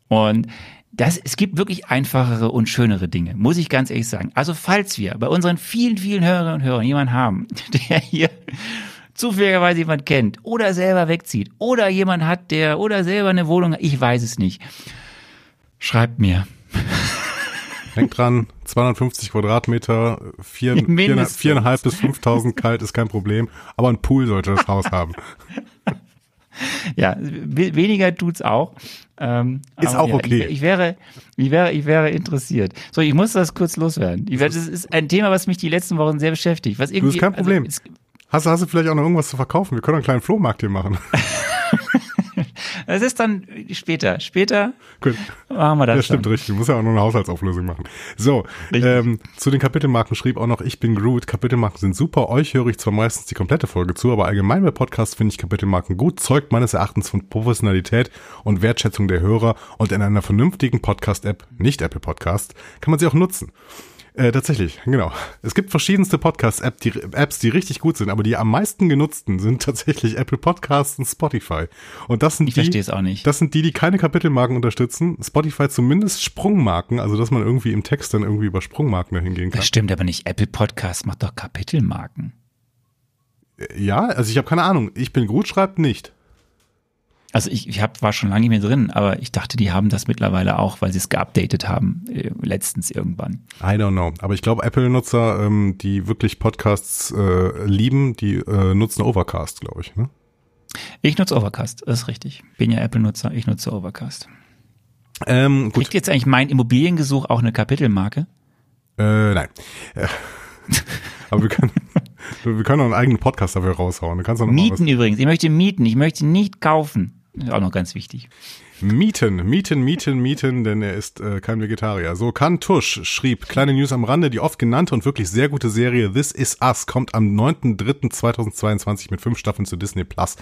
Und das, es gibt wirklich einfachere und schönere Dinge, muss ich ganz ehrlich sagen. Also falls wir bei unseren vielen, vielen Hörerinnen und Hörern jemanden haben, der hier zufälligerweise jemand kennt oder selber wegzieht oder jemand hat, der oder selber eine Wohnung, ich weiß es nicht. Schreibt mir.
Denkt dran, 250 Quadratmeter, vier, vier, viereinhalb bis 5000 kalt ist kein Problem, aber ein Pool sollte das Haus haben.
Ja, weniger tut's auch.
Ähm, ist auch
ja,
okay.
Ich, ich, wäre, ich wäre, ich wäre interessiert. So, ich muss das kurz loswerden. Ich, das ist ein Thema, was mich die letzten Wochen sehr beschäftigt. Was irgendwie,
du, ist kein Problem. Also, Hast, hast du vielleicht auch noch irgendwas zu verkaufen? Wir können einen kleinen Flohmarkt hier machen.
Das ist dann später. Später
Gut. machen wir das. Das stimmt dann. richtig. Du musst ja auch noch eine Haushaltsauflösung machen. So, ähm, zu den Kapitelmarken schrieb auch noch, ich bin Groot. Kapitelmarken sind super. Euch höre ich zwar meistens die komplette Folge zu, aber allgemein bei Podcasts finde ich Kapitelmarken gut. Zeugt meines Erachtens von Professionalität und Wertschätzung der Hörer und in einer vernünftigen Podcast-App, nicht Apple Podcast, kann man sie auch nutzen. Äh, tatsächlich, genau. Es gibt verschiedenste Podcast-Apps, die, Apps, die richtig gut sind, aber die am meisten genutzten sind tatsächlich Apple Podcasts und Spotify. Und das sind
ich
die,
es auch nicht.
Das sind die, die keine Kapitelmarken unterstützen. Spotify zumindest Sprungmarken, also dass man irgendwie im Text dann irgendwie über Sprungmarken dahin gehen kann.
Das stimmt aber nicht. Apple Podcasts macht doch Kapitelmarken.
Äh, ja, also ich habe keine Ahnung. Ich bin gut, schreibt nicht.
Also ich, ich hab, war schon lange nicht mehr drin, aber ich dachte, die haben das mittlerweile auch, weil sie es geupdatet haben, äh, letztens irgendwann.
I don't know. Aber ich glaube, Apple-Nutzer, ähm, die wirklich Podcasts äh, lieben, die äh, nutzen Overcast, glaube ich. Ne?
Ich nutze Overcast, das ist richtig. Bin ja Apple-Nutzer, ich nutze Overcast.
Ähm,
gut. Kriegt jetzt eigentlich mein Immobiliengesuch auch eine Kapitelmarke?
Äh, nein. Äh, aber wir können, wir können auch einen eigenen Podcast dafür raushauen. Du kannst auch noch
Mieten übrigens. Ich möchte mieten. Ich möchte nicht kaufen. Ist auch noch ganz wichtig.
Mieten, mieten, mieten, mieten, denn er ist äh, kein Vegetarier. So, Kan Tusch schrieb, kleine News am Rande, die oft genannte und wirklich sehr gute Serie This Is Us kommt am 9.3.2022 mit fünf Staffeln zu Disney Plus.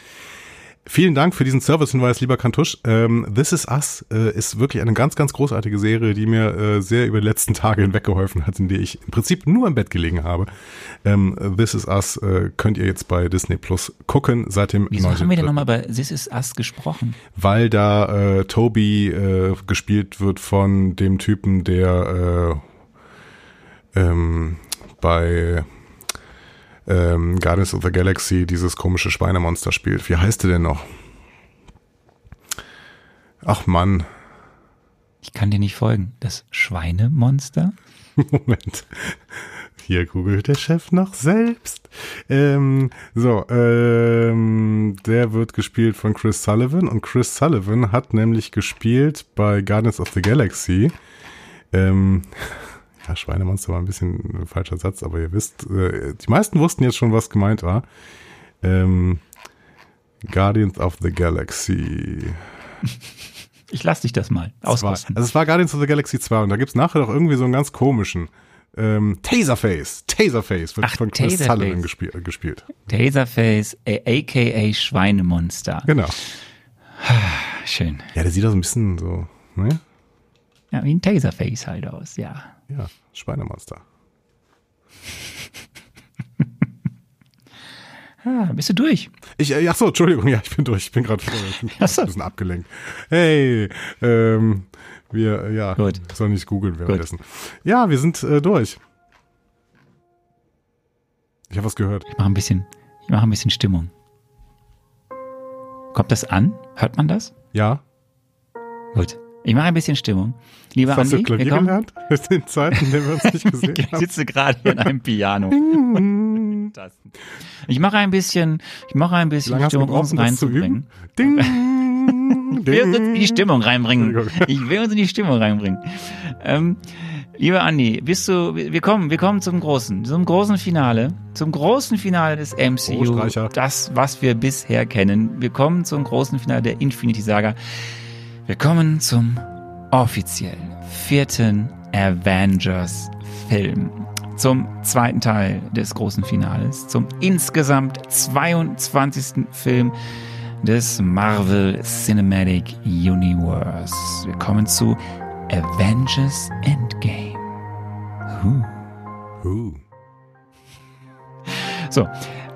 Vielen Dank für diesen Servicehinweis, lieber Kantusch. Ähm, This Is Us äh, ist wirklich eine ganz, ganz großartige Serie, die mir äh, sehr über die letzten Tage hinweg geholfen hat, in der ich im Prinzip nur im Bett gelegen habe. Ähm, This Is Us äh, könnt ihr jetzt bei Disney Plus gucken seit dem
Wieso haben wir denn
9.3..
nochmal bei This Is Us gesprochen?
weil da äh, Toby äh, gespielt wird von dem Typen, der äh, ähm, bei ähm, Guardians of the Galaxy dieses komische Schweinemonster spielt. Wie heißt der denn noch? Ach Mann,
Ich kann dir nicht folgen. Das Schweinemonster?
Moment. Hier googelt der Chef noch selbst. Ähm, so, ähm, der wird gespielt von Chris Sullivan und Chris Sullivan hat nämlich gespielt bei Guardians of the Galaxy. Ähm, ja, Schweinemonster war ein bisschen ein falscher Satz, aber ihr wisst, äh, die meisten wussten jetzt schon, was gemeint war. Ähm, Guardians of the Galaxy.
Ich lass dich das mal
Es war,
ausrosten.
also es war Guardians of the Galaxy 2 und da gibt's nachher doch irgendwie so einen ganz komischen ähm, Taserface. Taserface wird
Ach,
von Chris
Taserface.
Sullivan gespielt, äh, gespielt.
Taserface, äh, aka Schweinemonster.
Genau.
Schön.
Ja, der sieht auch so ein bisschen so, ne?
Ja, wie ein Taserface halt aus, ja.
Ja, Schweinemonster.
Ah, bist du durch?
Ich, äh, ach so, Entschuldigung, ja, ich bin durch. Ich bin gerade ein bisschen abgelenkt. Hey, ähm, wir, äh, ja,
Gut.
soll nicht googeln währenddessen. Ja, wir sind äh, durch. Ich habe was gehört.
Ich mache ein bisschen, ich mache ein bisschen Stimmung. Kommt das an? Hört man das?
Ja,
Gut. Ich mache ein bisschen Stimmung. Lieber
hast du
Andi, wir
Klavier gelernt? In den Zeiten, in denen wir uns nicht gesehen
ich
haben.
sitze gerade hier in einem Piano. Ich mache ein bisschen, ich mache ein bisschen
du
Stimmung, um es reinzubringen.
Ding,
Ich will uns in die Stimmung reinbringen. Ich will uns in die Stimmung reinbringen. Ähm, lieber Andi, bist du, wir kommen, wir kommen zum großen, zum großen Finale, zum großen Finale des MCU.
Oh,
das, was wir bisher kennen. Wir kommen zum großen Finale der Infinity Saga. Wir kommen zum offiziellen vierten Avengers Film. Zum zweiten Teil des großen Finales, zum insgesamt 22. Film des Marvel Cinematic Universe. Wir kommen zu Avengers Endgame. Huh.
Uh,
So,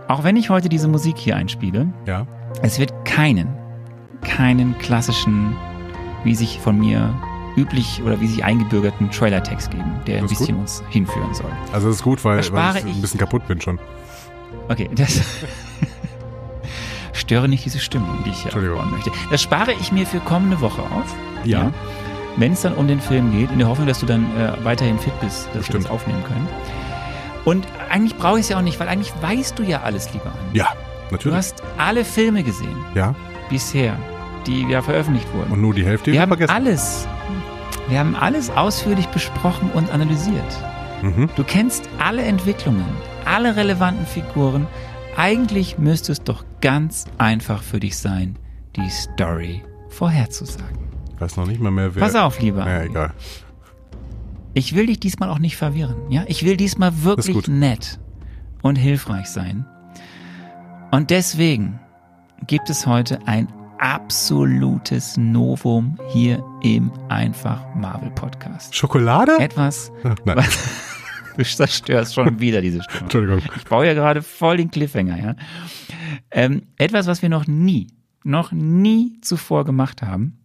auch wenn ich heute diese Musik hier einspiele,
ja,
es wird keinen, keinen klassischen, wie sich von mir üblich oder wie sich eingebürgerten Trailer-Text geben, der ein bisschen uns hinführen soll.
also das ist gut, weil, weil ich
ich.
ein bisschen kaputt bin schon.
Okay, das störe nicht diese Stimmung, die ich hier
Entschuldigung.
aufbauen möchte. Das spare ich mir für kommende Woche auf.
Ja.
Wenn es dann um den Film geht, in der Hoffnung, dass du dann äh, weiterhin fit bist, dass wir
Bestimmt.
das aufnehmen können. Und eigentlich brauche ich es ja auch nicht, weil eigentlich weißt du ja alles, lieber Andi.
Ja,
Du
natürlich.
hast alle Filme gesehen
Ja,
bisher, die ja veröffentlicht wurden.
und nur die Hälfte
wir haben
vergessen.
alles, wir haben alles ausführlich besprochen und analysiert.
Mhm.
Du kennst alle Entwicklungen, alle relevanten Figuren. Eigentlich müsste es doch ganz einfach für dich sein, die Story vorherzusagen.
Ich weiß noch nicht mal mehr, wer.
Pass auf, lieber.
Ja, egal.
Ich will dich diesmal auch nicht verwirren. Ja, ich will diesmal wirklich nett und hilfreich sein. Und deswegen gibt es heute ein absolutes Novum hier im Einfach Marvel Podcast.
Schokolade?
Etwas,
Ach, Nein,
du zerstörst schon wieder diese Stimme.
Entschuldigung.
Ich baue ja gerade voll den Cliffhanger, ja. Ähm, etwas, was wir noch nie, noch nie zuvor gemacht haben.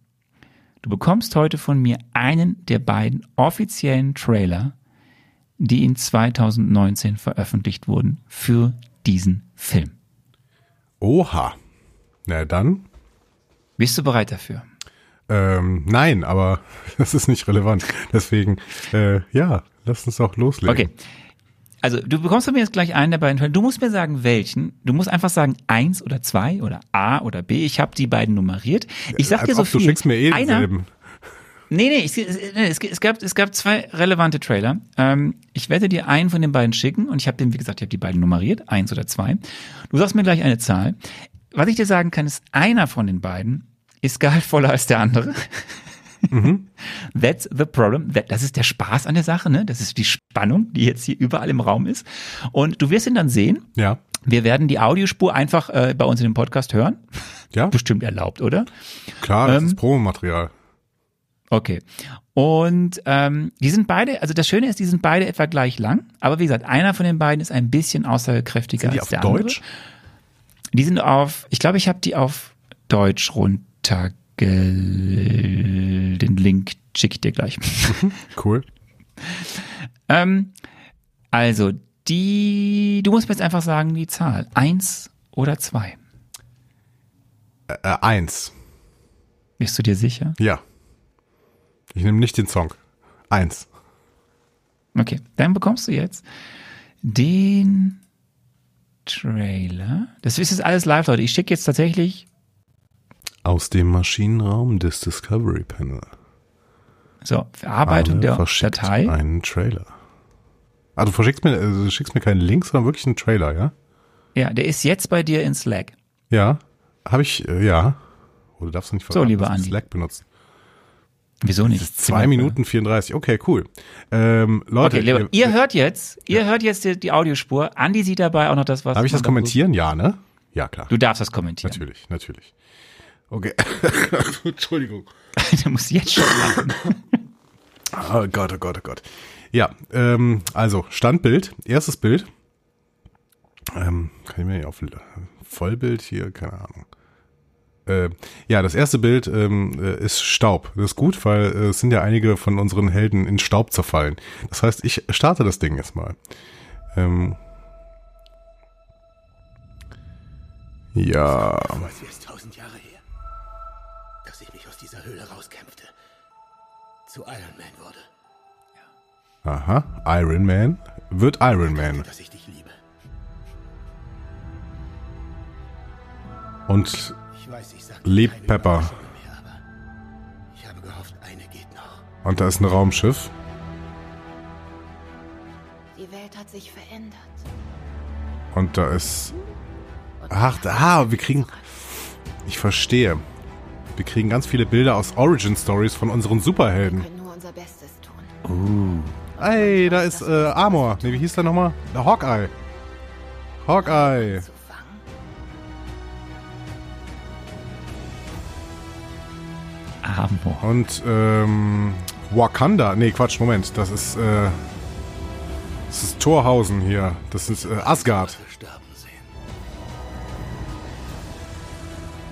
Du bekommst heute von mir einen der beiden offiziellen Trailer, die in 2019 veröffentlicht wurden für diesen Film.
Oha. Na dann.
Bist du bereit dafür?
Ähm, nein, aber das ist nicht relevant. Deswegen, äh, ja, lass uns auch loslegen.
Okay. Also, du bekommst von mir jetzt gleich einen der beiden. Du musst mir sagen, welchen. Du musst einfach sagen, eins oder zwei oder A oder B. Ich habe die beiden nummeriert. Ich sag
Als
dir so
ob
viel.
Du schickst mir eh
Einer,
denselben.
Nee, nee, es, es, es, gab, es gab zwei relevante Trailer. Ähm, ich werde dir einen von den beiden schicken und ich habe den, wie gesagt, ich habe die beiden nummeriert, eins oder zwei. Du sagst mir gleich eine Zahl. Was ich dir sagen kann, ist, einer von den beiden ist gehaltvoller als der andere. Mhm. That's the problem. Das ist der Spaß an der Sache, ne? Das ist die Spannung, die jetzt hier überall im Raum ist. Und du wirst ihn dann sehen.
Ja.
Wir werden die Audiospur einfach äh, bei uns in dem Podcast hören.
Ja.
Bestimmt erlaubt, oder?
Klar, das ähm, ist Promomaterial.
Okay. Und ähm, die sind beide, also das Schöne ist, die sind beide etwa gleich lang, aber wie gesagt, einer von den beiden ist ein bisschen aussagekräftiger
sind die
als
auf
der
Deutsch?
andere. Die sind auf, ich glaube, ich habe die auf Deutsch runterge den Link schicke ich dir gleich.
cool.
ähm, also, die, du musst mir jetzt einfach sagen, die Zahl. Eins oder zwei?
Äh, äh eins.
Bist du dir sicher?
Ja. Ich nehme nicht den Song. Eins.
Okay, dann bekommst du jetzt den Trailer. Das ist jetzt alles live, Leute. Ich schicke jetzt tatsächlich
aus dem Maschinenraum des Discovery Panel.
So, Verarbeitung
Arne
der
verschickt
Datei.
einen Trailer. Ah, du verschickst mir, also du schickst mir keinen Link, sondern wirklich einen Trailer, ja?
Ja, der ist jetzt bei dir in Slack.
Ja, habe ich, äh, ja. Oder oh, darfst du nicht
verraten, so, lieber Andi.
Slack benutzen.
Wieso nicht?
Zwei Minuten 34. Okay, cool. Ähm, Leute,
okay, lieber, ihr, ihr hört jetzt, ihr ja. hört jetzt die, die, Audiospur. Andi sieht dabei auch noch das, was.
Darf ich das kommentieren? Ja, ne? Ja, klar.
Du darfst das kommentieren.
Natürlich, natürlich. Okay. Entschuldigung.
du musst jetzt schon lachen.
oh Gott, oh Gott, oh Gott. Ja, ähm, also Standbild, erstes Bild. Ähm, kann ich mir nicht auf Vollbild hier, keine Ahnung. Äh, ja, das erste Bild ähm, äh, ist Staub. Das ist gut, weil äh, es sind ja einige von unseren Helden in Staub zerfallen. Das heißt, ich starte das Ding jetzt mal. Ähm, ja. Das ist tausend Jahre her, Höhle rauskämpfte. Zu Iron Man wurde. Aha, Iron Man wird Iron Man. Dass ich dich liebe. Und weiß, Leap Pepper. Mehr, ich habe gehofft, eine geht noch. Und da ist ein Raumschiff.
Die Welt hat sich verändert.
Und da ist. Ach, da, wir kriegen. Ich verstehe. Wir kriegen ganz viele Bilder aus Origin Stories von unseren Superhelden. Tun. Uh. Ey, da ist äh, Amor. Ne, wie hieß der nochmal? Der Hawkeye. Hawkeye.
Amor.
Und ähm, Wakanda. Nee, Quatsch, Moment. Das ist äh, das ist Torhausen hier. Das ist äh, Asgard.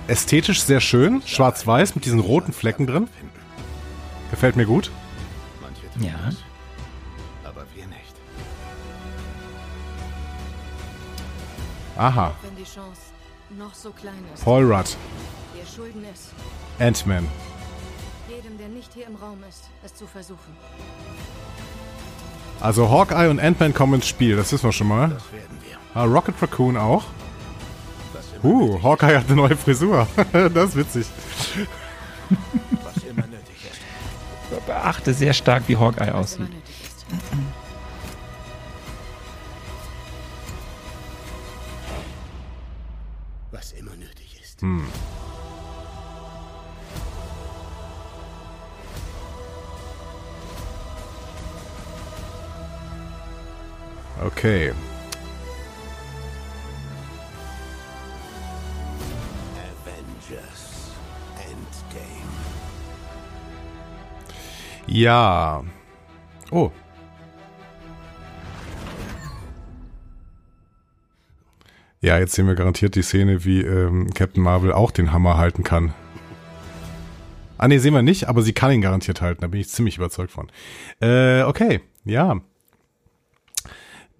Ästhetisch sehr schön. Schwarz-Weiß mit diesen roten Flecken drin. Gefällt mir gut.
Ja.
Aber wir nicht.
Aha.
So klein ist.
Paul Rudd.
Wir schulden es.
Ant-Man
jedem, der nicht hier im Raum ist, es zu versuchen.
Also Hawkeye und Ant-Man kommen ins Spiel, das wissen wir schon mal. Das werden wir. Ah, Rocket Raccoon auch. Uh, Hawkeye hat eine neue Frisur. das ist witzig.
Was immer nötig ist. Beachte sehr stark, wie Hawkeye aussieht.
Was immer nötig ist.
Hm. Okay. Ja. Oh. Ja, jetzt sehen wir garantiert die Szene, wie ähm, Captain Marvel auch den Hammer halten kann. Ah, nee, sehen wir nicht, aber sie kann ihn garantiert halten. Da bin ich ziemlich überzeugt von. Äh, okay, ja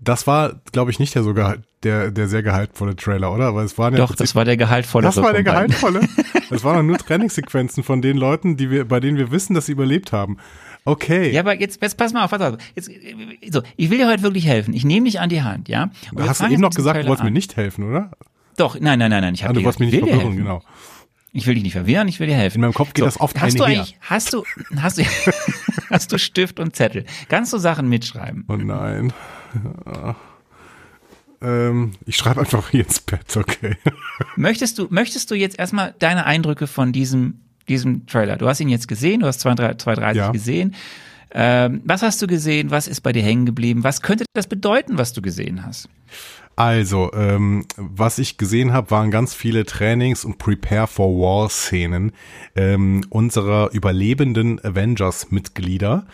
das war, glaube ich, nicht der sogar der, der sehr gehaltvolle Trailer, oder? Aber es waren
ja Doch, das war der gehaltvolle.
Das war der gehaltvolle. das waren nur Trainingssequenzen von den Leuten, die wir, bei denen wir wissen, dass sie überlebt haben. Okay.
Ja, aber jetzt, jetzt pass mal auf, pass auf. Jetzt, so, ich will dir heute wirklich helfen. Ich nehme dich an die Hand, ja?
Und hast du eben noch gesagt, du wolltest mir nicht helfen, oder?
Doch, nein, nein, nein, nein. Ich
habe ah, du wolltest mich nicht verwirren, genau.
Ich will dich nicht verwirren, ich will dir helfen.
In meinem Kopf geht das oft
hast du eigentlich, hast du, hast du, hast du Stift und Zettel? Kannst du Sachen mitschreiben?
Oh nein. Ähm, ich schreibe einfach hier ins Bett, okay.
Möchtest du, möchtest du jetzt erstmal deine Eindrücke von diesem, diesem Trailer? Du hast ihn jetzt gesehen, du hast 230
Ja.
gesehen. Ähm, was hast du gesehen? Was ist bei dir hängen geblieben? Was könnte das bedeuten, was du gesehen hast?
Also, ähm, was ich gesehen habe, waren ganz viele Trainings und Prepare for War Szenen ähm, unserer überlebenden Avengers-Mitglieder.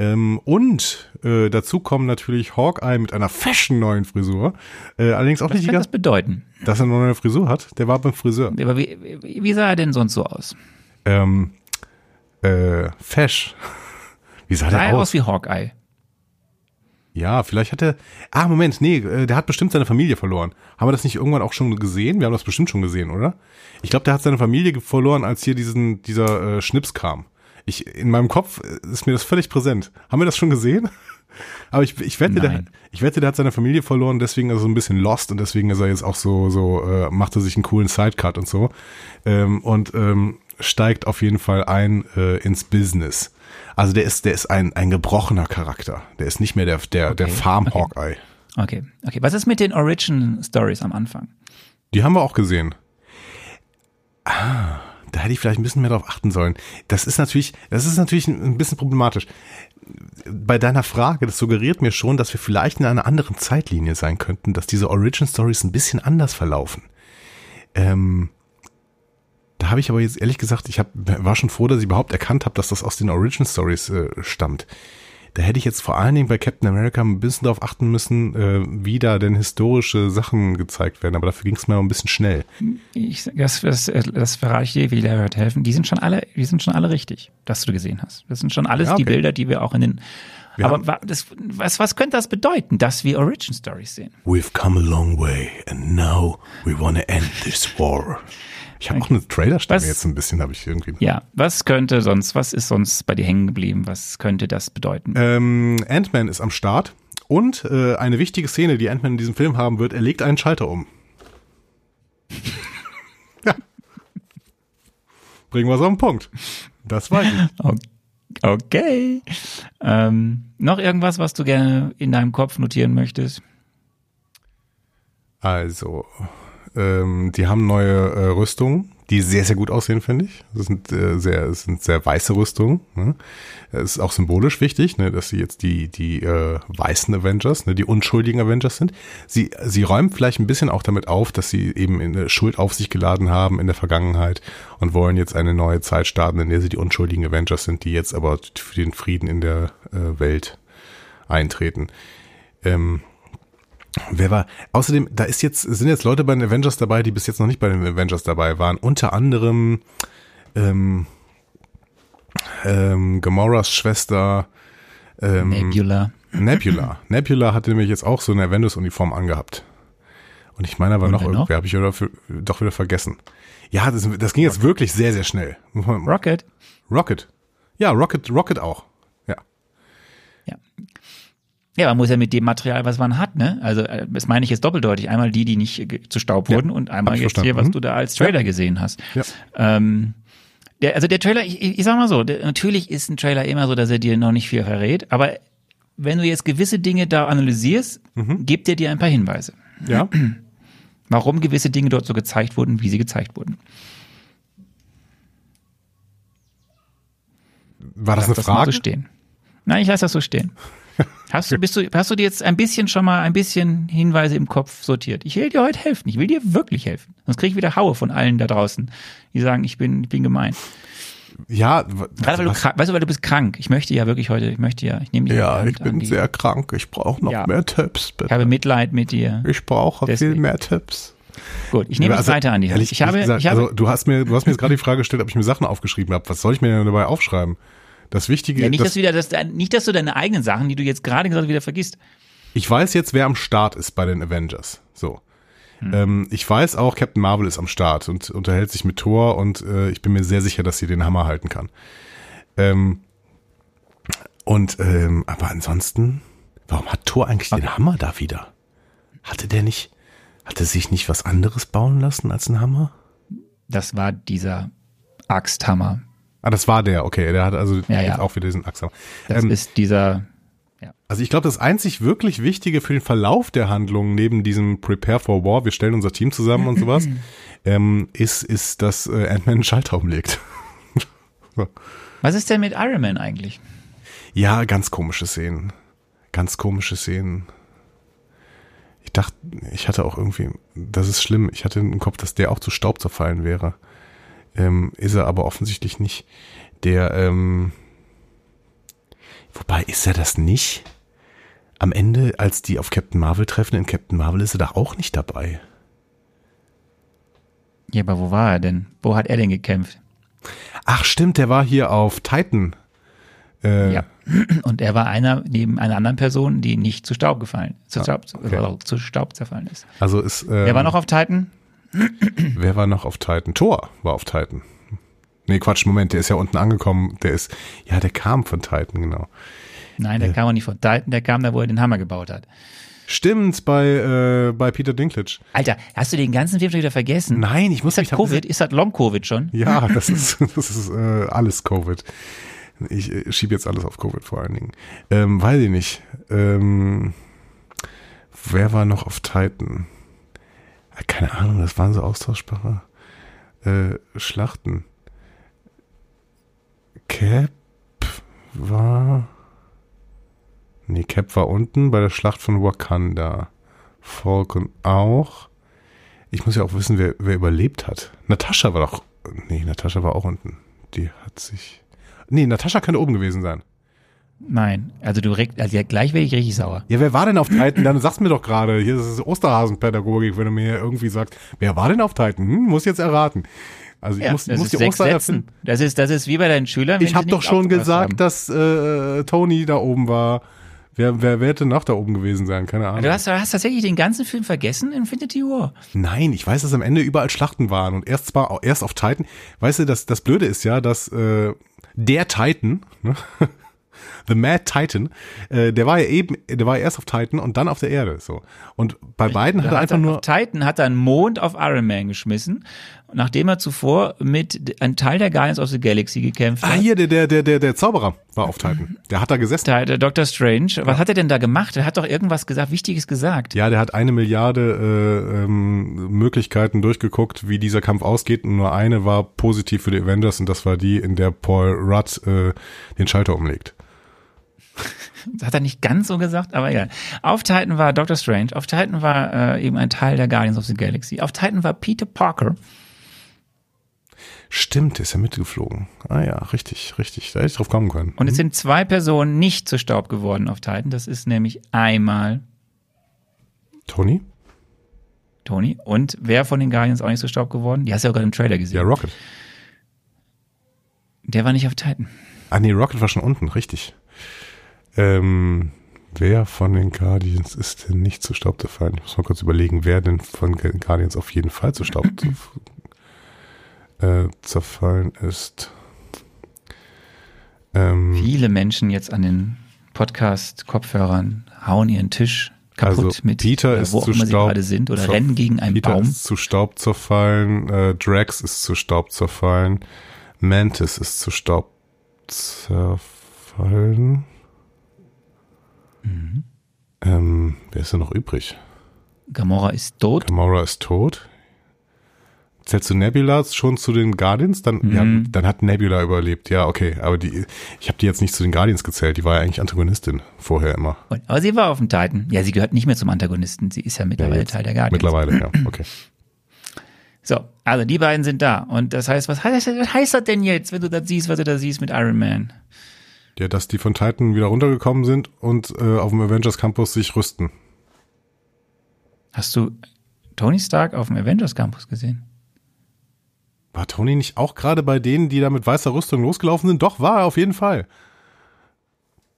Ähm, und äh, dazu kommen natürlich Hawkeye mit einer fashion neuen Frisur. Äh, allerdings auch
Was
nicht die
das bedeuten?
dass er eine neue Frisur hat. Der war beim Friseur.
Aber wie, wie, sah er denn sonst so aus?
Ähm, äh, Fesch. Wie sah
Sah
der
er
aus?
aus wie Hawkeye?
Ja, vielleicht hat er. Ah, Moment, nee, äh, der hat bestimmt seine Familie verloren. Haben wir das nicht irgendwann auch schon gesehen? Wir haben das bestimmt schon gesehen, oder? Ich glaube, der hat seine Familie verloren, als hier diesen, dieser äh, Schnips kam. Ich, in meinem Kopf ist mir das völlig präsent. Haben wir das schon gesehen? Aber ich, ich wette, der, ich wette, der hat seine Familie verloren, deswegen ist er so ein bisschen lost und deswegen ist er jetzt auch so, so, äh, macht er sich einen coolen Sidecut und so. Ähm, und ähm, steigt auf jeden Fall ein äh, ins Business. Also der ist, der ist ein, ein gebrochener Charakter. Der ist nicht mehr der, der, der
Okay,
Farm
okay.
Hawkeye.
Okay, okay. Was ist mit den Origin Stories am Anfang?
Die haben wir auch gesehen. Ah, da hätte ich vielleicht ein bisschen mehr drauf achten sollen. Das ist natürlich, das ist natürlich ein ein bisschen problematisch. Bei deiner Frage, das suggeriert mir schon, dass wir vielleicht in einer anderen Zeitlinie sein könnten, dass diese Origin Stories ein bisschen anders verlaufen. Ähm, da habe ich aber jetzt ehrlich gesagt, ich hab, war schon froh, dass ich überhaupt erkannt habe, dass das aus den Origin Stories äh, stammt. Da hätte ich jetzt vor allen Dingen bei Captain America ein bisschen darauf achten müssen, äh, wie da denn historische Sachen gezeigt werden. Aber dafür ging es mir noch ein bisschen schnell.
Ich, das, das, das verrate ich dir, wie die hört helfen. Die sind schon alle, die sind schon alle richtig, dass du gesehen hast. Das sind schon alles
Ja,
die
okay.
Bilder, die wir auch in den.
Wir
aber das, was, was könnte das bedeuten, dass wir Origin Stories sehen?
We've come a long way and now we wanna end this war. Ich habe auch eine Trailerstimme jetzt ein bisschen, habe ich irgendwie.
Ja, was könnte sonst, was ist sonst bei dir hängen geblieben? Was könnte das bedeuten?
Ähm, Ant-Man ist am Start und äh, eine wichtige Szene, die Ant-Man in diesem Film haben wird, er legt einen Schalter um. ja. Bringen wir es auf den Punkt. Das weiß ich.
Okay. Ähm, noch irgendwas, was du gerne in deinem Kopf notieren möchtest?
Also, ähm, die haben neue äh, Rüstungen, die sehr, sehr gut aussehen, finde ich. Das sind äh, sehr, es sind sehr weiße Rüstungen. Ne? Es ist auch symbolisch wichtig, ne, dass sie jetzt die, die äh, weißen Avengers, ne, die unschuldigen Avengers sind. Sie, sie räumen vielleicht ein bisschen auch damit auf, dass sie eben eine Schuld auf sich geladen haben in der Vergangenheit und wollen jetzt eine neue Zeit starten, in der sie die unschuldigen Avengers sind, die jetzt aber für den Frieden in der äh, Welt eintreten. Ähm, Wer war? Außerdem, da ist jetzt, sind jetzt Leute bei den Avengers dabei, die bis jetzt noch nicht bei den Avengers dabei waren. Unter anderem ähm, ähm, Gamoras Schwester ähm,
Nebula.
Nebula. Nebula hatte nämlich jetzt auch so eine Avengers-Uniform angehabt. Und ich meine aber
Und
noch
wer noch?
irgendwer, habe ich oder für, doch wieder vergessen. Ja, das, das ging jetzt wirklich sehr, sehr schnell.
Rocket.
Rocket. Ja, Rocket, Rocket auch. Ja.
Ja. Ja, man muss ja mit dem Material, was man hat, ne? Also, äh, das meine ich jetzt doppeldeutig. Einmal die, die nicht äh, zu Staub
Ja,
wurden und einmal jetzt hier,
verstanden.
was du da als Trailer gesehen hast.
Ja.
Ähm, der, also der Trailer, ich, ich sag mal so, der, natürlich ist ein Trailer immer so, dass er dir noch nicht viel verrät, aber wenn du jetzt gewisse Dinge da analysierst,
Mhm.
gibt er dir ein paar Hinweise.
Ja.
Warum gewisse Dinge dort so gezeigt wurden, wie sie gezeigt wurden.
War das eine
das
Frage?
so stehen. Nein, ich lasse das so stehen. Hast du, bist du, hast du dir jetzt ein bisschen schon mal ein bisschen Hinweise im Kopf sortiert? Ich will dir heute helfen. Ich will dir wirklich helfen. Sonst kriege ich wieder Haue von allen da draußen, die sagen, ich bin, ich bin gemein.
Ja,
Gerade weil du weißt du, weil du bist krank. Ich möchte ja wirklich heute, ich möchte ja, ich nehme dich
Ja, ich bin
an
sehr krank. Ich brauche noch
Ja.
mehr Tipps,
Ich
bitte.
habe Mitleid mit dir.
Ich brauche viel mehr Tipps.
Gut, ich nehme
Also,
weiter an die Hand.
ehrlich-
Ich habe,
gesagt,
ich habe,
also du hast mir, du hast mir jetzt gerade die Frage gestellt, ob ich mir Sachen aufgeschrieben habe. Was soll ich mir denn dabei aufschreiben? Das Wichtige,
ja, nicht,
das,
dass du wieder, das, nicht, dass du deine eigenen Sachen, die du jetzt gerade gesagt hast, wieder vergisst.
ich weiß jetzt, wer am Start ist bei den Avengers. So.
Hm.
Ähm, ich weiß auch, Captain Marvel ist am Start und unterhält sich mit Thor und äh, ich bin mir sehr sicher, dass sie den Hammer halten kann. Ähm, und ähm, aber ansonsten, warum hat Thor eigentlich den Hammer da wieder? Hatte der nicht, hatte sich nicht was anderes bauen lassen als ein Hammer?
Das war dieser Axthammer.
Ah, das war der, okay. Der hat also
Ja, ja.
auch wieder diesen Axthammer.
Das
Ähm,
ist dieser,
Also ich glaube, das einzig wirklich Wichtige für den Verlauf der Handlung neben diesem Prepare for War, wir stellen unser Team zusammen und sowas, ähm, ist, ist, dass äh, Ant-Man einen Schalter umlegt.
was ist denn mit Iron Man eigentlich?
Ja, ganz komische Szenen. Ganz komische Szenen. Ich dachte, ich hatte auch irgendwie, das ist schlimm, ich hatte im Kopf, dass der auch zu Staub zerfallen wäre. Ähm, ist er aber offensichtlich nicht. Der, ähm, wobei, ist er das nicht? Am Ende, als die auf Captain Marvel treffen, in Captain Marvel ist er da auch nicht dabei.
Ja, aber wo war er denn? Wo hat er denn gekämpft?
Ach stimmt, der war hier auf Titan. Äh,
Ja. Und er war einer neben einer anderen Person, die nicht zu Staub gefallen, zu, Staub,
okay.
zu Staub zerfallen ist.
Also ist, ähm,
Wer war noch auf Titan?
Wer war noch auf Titan? Thor war auf Titan. Nee, Quatsch, Moment, der ist ja unten angekommen. Der ist, ja, der kam von Titan, genau.
Nein, der kam auch nicht von Titan, der kam da, wo er den Hammer gebaut hat.
Stimmt, bei, äh, bei Peter Dinklage.
Alter, hast du den ganzen Film schon wieder vergessen?
Nein, ich muss
Ist
mich
das Covid? Ist das Long-Covid schon?
Ja, das ist, das ist äh, alles Covid. Ich äh, schiebe jetzt alles auf Covid vor allen Dingen. Ähm, weiß ich nicht. Ähm, wer war noch auf Titan? Keine Ahnung, das waren so austauschbare äh, Schlachten. Cap war. Nee, Cap war unten bei der Schlacht von Wakanda. Falcon auch. Ich muss ja auch wissen, wer, wer überlebt hat. Natascha war doch. Nee, Natascha war auch unten. Die hat sich. Nee, Natascha könnte oben gewesen sein.
Nein, also du regt, also ja, gleich werde ich richtig sauer.
Ja, wer war denn auf Titan? Dann sag's mir doch gerade. Hier ist es Osterhasenpädagogik, wenn du mir irgendwie sagst, wer war denn auf Titan? Hm, muss jetzt erraten. Also ich
Ja,
muss, muss die
sechs
Oster
Sätzen.
erfinden.
Das ist, das ist wie bei deinen Schülern.
Ich habe doch schon gesagt,
haben.
dass äh, Tony da oben war. Wer, wer, wer hätte noch da oben gewesen sein? Keine Ahnung.
Du hast, du hast tatsächlich den ganzen Film vergessen, Infinity War.
Nein, ich weiß, dass am Ende überall Schlachten waren und erst zwar erst auf Titan. Weißt du, das, das Blöde ist ja, dass äh, der Titan, ne? The Mad Titan, äh, der war ja eben, der war ja erst auf Titan und dann auf der Erde. So. Und bei beiden hat er einfach nur.
Auf Titan hat er einen Mond auf Iron Man geschmissen, nachdem er zuvor mit einem Teil der Guardians of the Galaxy gekämpft
Ah,
hat.
hier, der, der, der, der, der Zauberer war auf Titan. Der hat da gesessen.
Der, der Doctor Strange, was hat er denn da gemacht? Er hat doch irgendwas gesagt, Wichtiges gesagt.
Ja, der hat eine Milliarde äh, ähm, Möglichkeiten durchgeguckt, wie dieser Kampf ausgeht. Und nur eine war positiv für die Avengers und das war die, in der Paul Rudd äh, den Schalter umlegt.
Das hat er nicht ganz so gesagt, aber egal. Auf Titan war Doctor Strange, auf Titan war äh, eben ein Teil der Guardians of the Galaxy, auf Titan war Peter Parker.
Stimmt, der ist ja mitgeflogen. Ah ja, richtig, richtig. Da hätte ich drauf kommen können.
Und es sind zwei Personen nicht zu Staub geworden auf Titan. Das ist nämlich einmal
Tony?
Tony und wer von den Guardians auch nicht zu Staub geworden? Die hast du ja auch gerade im Trailer gesehen.
Ja, Rocket.
Der war nicht auf Titan.
Ah nee, Rocket war schon unten, richtig. Ähm, wer von den Guardians ist denn nicht zu Staub zerfallen? Ich muss mal kurz überlegen, wer denn von den Guardians auf jeden Fall zu Staub äh, zerfallen ist. Ähm,
Viele Menschen jetzt an den Podcast-Kopfhörern hauen ihren Tisch kaputt
Also
mit,
Peter
äh,
ist
wo
zu
immer sie
Staub
gerade sind oder rennen gegen einen
Peter
Baum.
ist zu Staub zerfallen, äh, Drax ist zu Staub zerfallen, Mantis ist zu Staub zerfallen.
Mhm.
Ähm, wer ist denn noch übrig?
Gamora ist tot.
Gamora ist tot. Zählst du Nebula schon zu den Guardians? Dann, ja,
Mhm.
dann hat Nebula überlebt. Ja, okay. Aber die, ich habe die jetzt nicht zu den Guardians gezählt. Die war ja eigentlich Antagonistin vorher immer.
Und, aber sie war auf dem Titan. Ja, sie gehört nicht mehr zum Antagonisten. Sie ist ja mittlerweile
jetzt
Teil der Guardians.
Mittlerweile, ja. Okay.
So, also die beiden sind da. Und das heißt, was heißt, was heißt das denn jetzt, wenn du das siehst, was du da siehst mit Iron Man?
Ja, dass die von Titan wieder runtergekommen sind und äh, auf dem Avengers Campus sich rüsten.
Hast du Tony Stark auf dem Avengers Campus gesehen?
War Tony nicht auch gerade bei denen, die da mit weißer Rüstung losgelaufen sind? Doch, war er auf jeden Fall.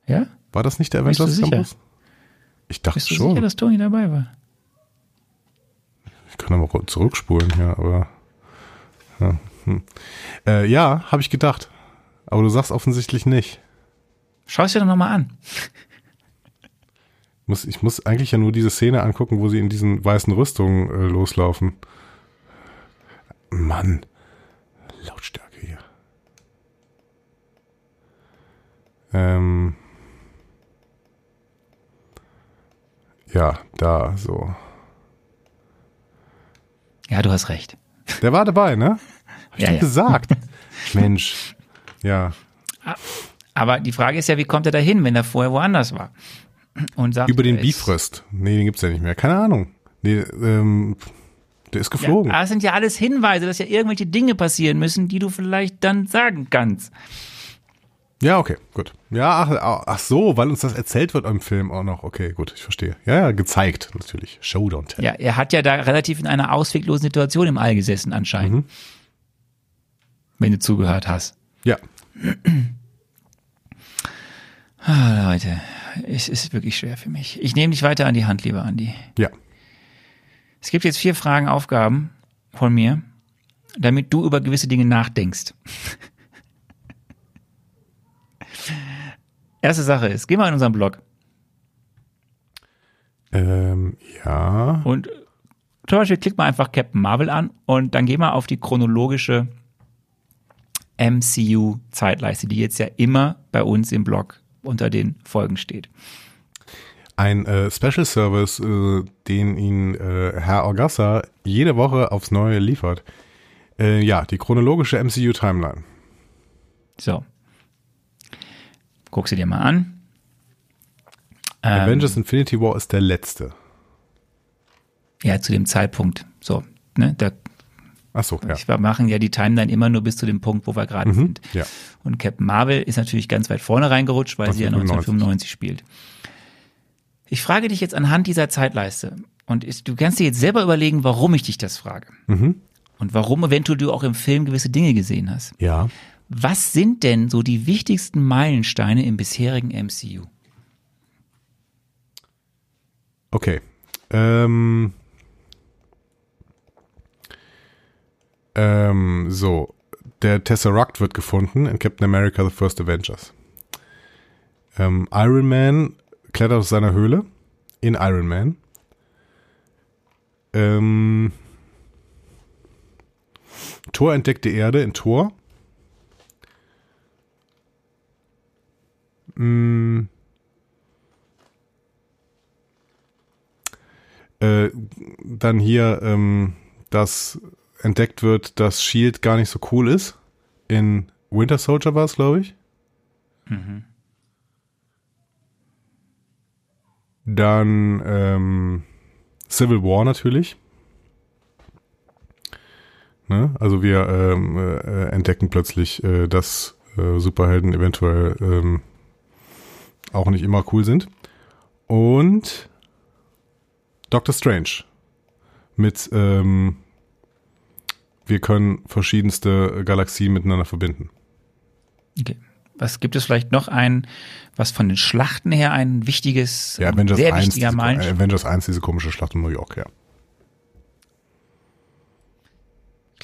Ja?
War das nicht der
Bist
Avengers? Campus? Ich dachte
Bist du
schon.
sicher, dass Tony dabei war?
Ich kann aber zurückspulen, ja, aber. Ja, hm. äh, ja habe ich gedacht. Aber du sagst offensichtlich nicht.
Schau es dir doch nochmal an.
Ich muss, ich muss eigentlich ja nur diese Szene angucken, wo sie in diesen weißen Rüstungen äh, loslaufen. Mann. Lautstärke hier. Ähm. Ja, da so.
Ja, du hast recht.
Der war dabei, ne? Hab ich
Ja, ja.
gesagt. Mensch. Ja.
Aber die Frage ist ja, wie kommt er dahin, wenn er vorher woanders war? Und sagt,
Über den Bifröst. Nee, den gibt's ja nicht mehr. Keine Ahnung. Nee, ähm, der ist geflogen.
Ja, das sind ja alles Hinweise, dass ja irgendwelche Dinge passieren müssen, die du vielleicht dann sagen kannst.
Ja, okay, gut. Ja, ach, ach so, weil uns das erzählt wird im Film auch noch. Okay, gut, ich verstehe. Ja, ja, gezeigt natürlich. Show don't tell.
Ja, er hat ja da relativ in einer ausweglosen Situation im All gesessen anscheinend.
Mhm.
Wenn du zugehört hast.
Ja.
Ah, Leute, es ist wirklich schwer für mich. Ich nehme dich weiter an die Hand, lieber Andi.
Ja.
Es gibt jetzt vier Fragen, Aufgaben von mir, damit du über gewisse Dinge nachdenkst. Erste Sache ist, geh mal in unseren Blog
Ähm, ja.
und zum Beispiel klick mal einfach Captain Marvel an und dann geh mal auf die chronologische MCU-Zeitleiste, die jetzt ja immer bei uns im Blog unter den Folgen steht.
Ein äh, Special Service, äh, den Ihnen äh, Herr Orgassa jede Woche aufs Neue liefert. Äh, ja, die chronologische MCU-Timeline.
So. Guck sie dir mal an. Ähm,
Avengers Infinity War ist der letzte.
Ja, zu dem Zeitpunkt. So, ne, da,
Ach so, ja.
wir machen ja die Timeline immer nur bis zu dem Punkt, wo wir gerade sind.
Ja.
Und Captain Marvel ist natürlich ganz weit vorne reingerutscht, weil sie ja
1995
1995 spielt. Ich frage dich jetzt anhand dieser Zeitleiste und ist, du kannst dir jetzt selber überlegen, warum ich dich das frage.
Mhm.
Und warum eventuell du auch im Film gewisse Dinge gesehen hast.
Ja.
Was sind denn so die wichtigsten Meilensteine im bisherigen MCU?
Okay. Ähm, ähm, so. Der Tesseract wird gefunden in Captain America The First Avengers. Ähm, Iron Man klettert aus seiner Höhle in Iron Man. Ähm, Thor entdeckt die Erde in Thor. Mm. äh, dann hier, ähm, dass entdeckt wird, dass Shield gar nicht so cool ist. In Winter Soldier war es, glaube ich. Dann ähm, Civil War natürlich. Ne? Also wir ähm, äh, entdecken plötzlich, äh, dass äh, Superhelden eventuell ähm, auch nicht immer cool sind. Und Doctor Strange. Mit, ähm, wir können verschiedenste Galaxien miteinander verbinden.
Okay. Was gibt es vielleicht noch ein, was von den Schlachten her ein wichtiges,
Ja, Avengers
sehr
1,
wichtiger Meilenstein?
Avengers 1, diese komische Schlacht in New York, ja.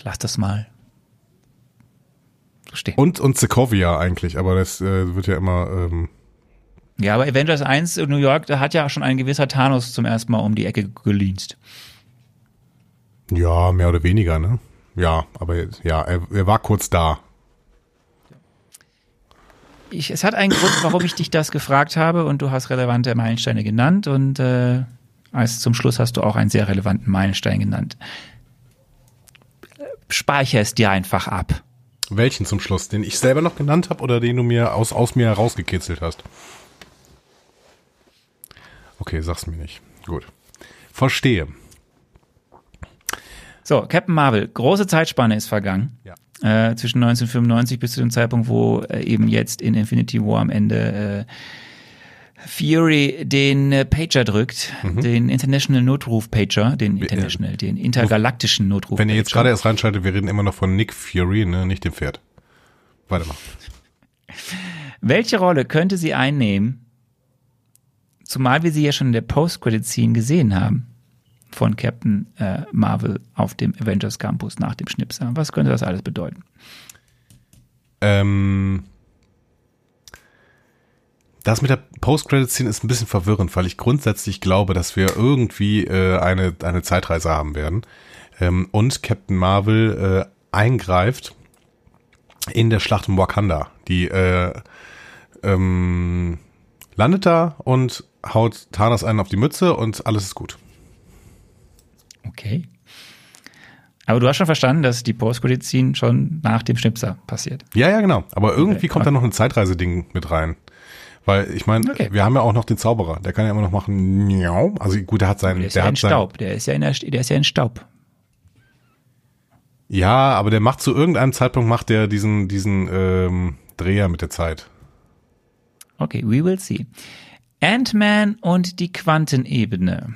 Lass das mal stehen.
Und, und Sokovia eigentlich, aber das äh, wird ja immer, ähm,
Ja, aber Avengers 1 in New York, da hat ja schon ein gewisser Thanos zum ersten Mal um die Ecke geleanst.
ja, mehr oder weniger, ne? Ja, aber ja, er, er war kurz da.
Ich, es hat einen Grund, warum ich dich das gefragt habe und du hast relevante Meilensteine genannt und äh, als zum Schluss hast du auch einen sehr relevanten Meilenstein genannt. Speicher es dir einfach ab.
Welchen zum Schluss? Den ich selber noch genannt habe oder den du mir aus, aus mir herausgekitzelt hast? Okay, sag's mir nicht. Gut. Verstehe.
So, Captain Marvel, große Zeitspanne ist vergangen.
Ja.
Äh, zwischen 1995 bis zu dem Zeitpunkt, wo äh, eben jetzt in Infinity War am Ende äh, Fury den äh, Pager drückt,
Mhm.
den International Notruf Pager, den International, den intergalaktischen Notruf.
äh, Wenn ihr jetzt
Pager.
gerade erst reinschaltet, wir reden immer noch von Nick Fury, ne, nicht dem Pferd. Warte mal.
Welche Rolle könnte sie einnehmen, zumal wir sie ja schon in der Post-Credit-Scene gesehen haben von Captain äh, Marvel auf dem Avengers Campus nach dem Schnipsel? Was könnte das alles bedeuten?
Ähm, das mit der Post-Credit-Scene ist ein bisschen verwirrend, weil ich grundsätzlich glaube, dass wir irgendwie äh, eine, eine Zeitreise haben werden. Ähm, und Captain Marvel äh, eingreift in der Schlacht um Wakanda. Die äh, ähm, landet da und haut Thanos einen auf die Mütze und alles ist gut.
Okay. Aber du hast schon verstanden, dass die Post-Credit-Scene schon nach dem Schnipser passiert.
Ja, ja, genau. Aber irgendwie
Okay.
kommt da noch ein Zeitreise-Ding mit rein. Weil ich meine,
Okay.
wir haben ja auch noch den Zauberer. Der kann ja immer noch machen. miau. Also gut, der hat seinen.
Der ist
der
ja
hat
in Staub. Der ist ja in, der, der ist ja in Staub.
Ja, aber der macht zu irgendeinem Zeitpunkt macht der diesen diesen ähm, Dreher mit der Zeit.
Okay, we will see. Ant-Man und die Quantenebene.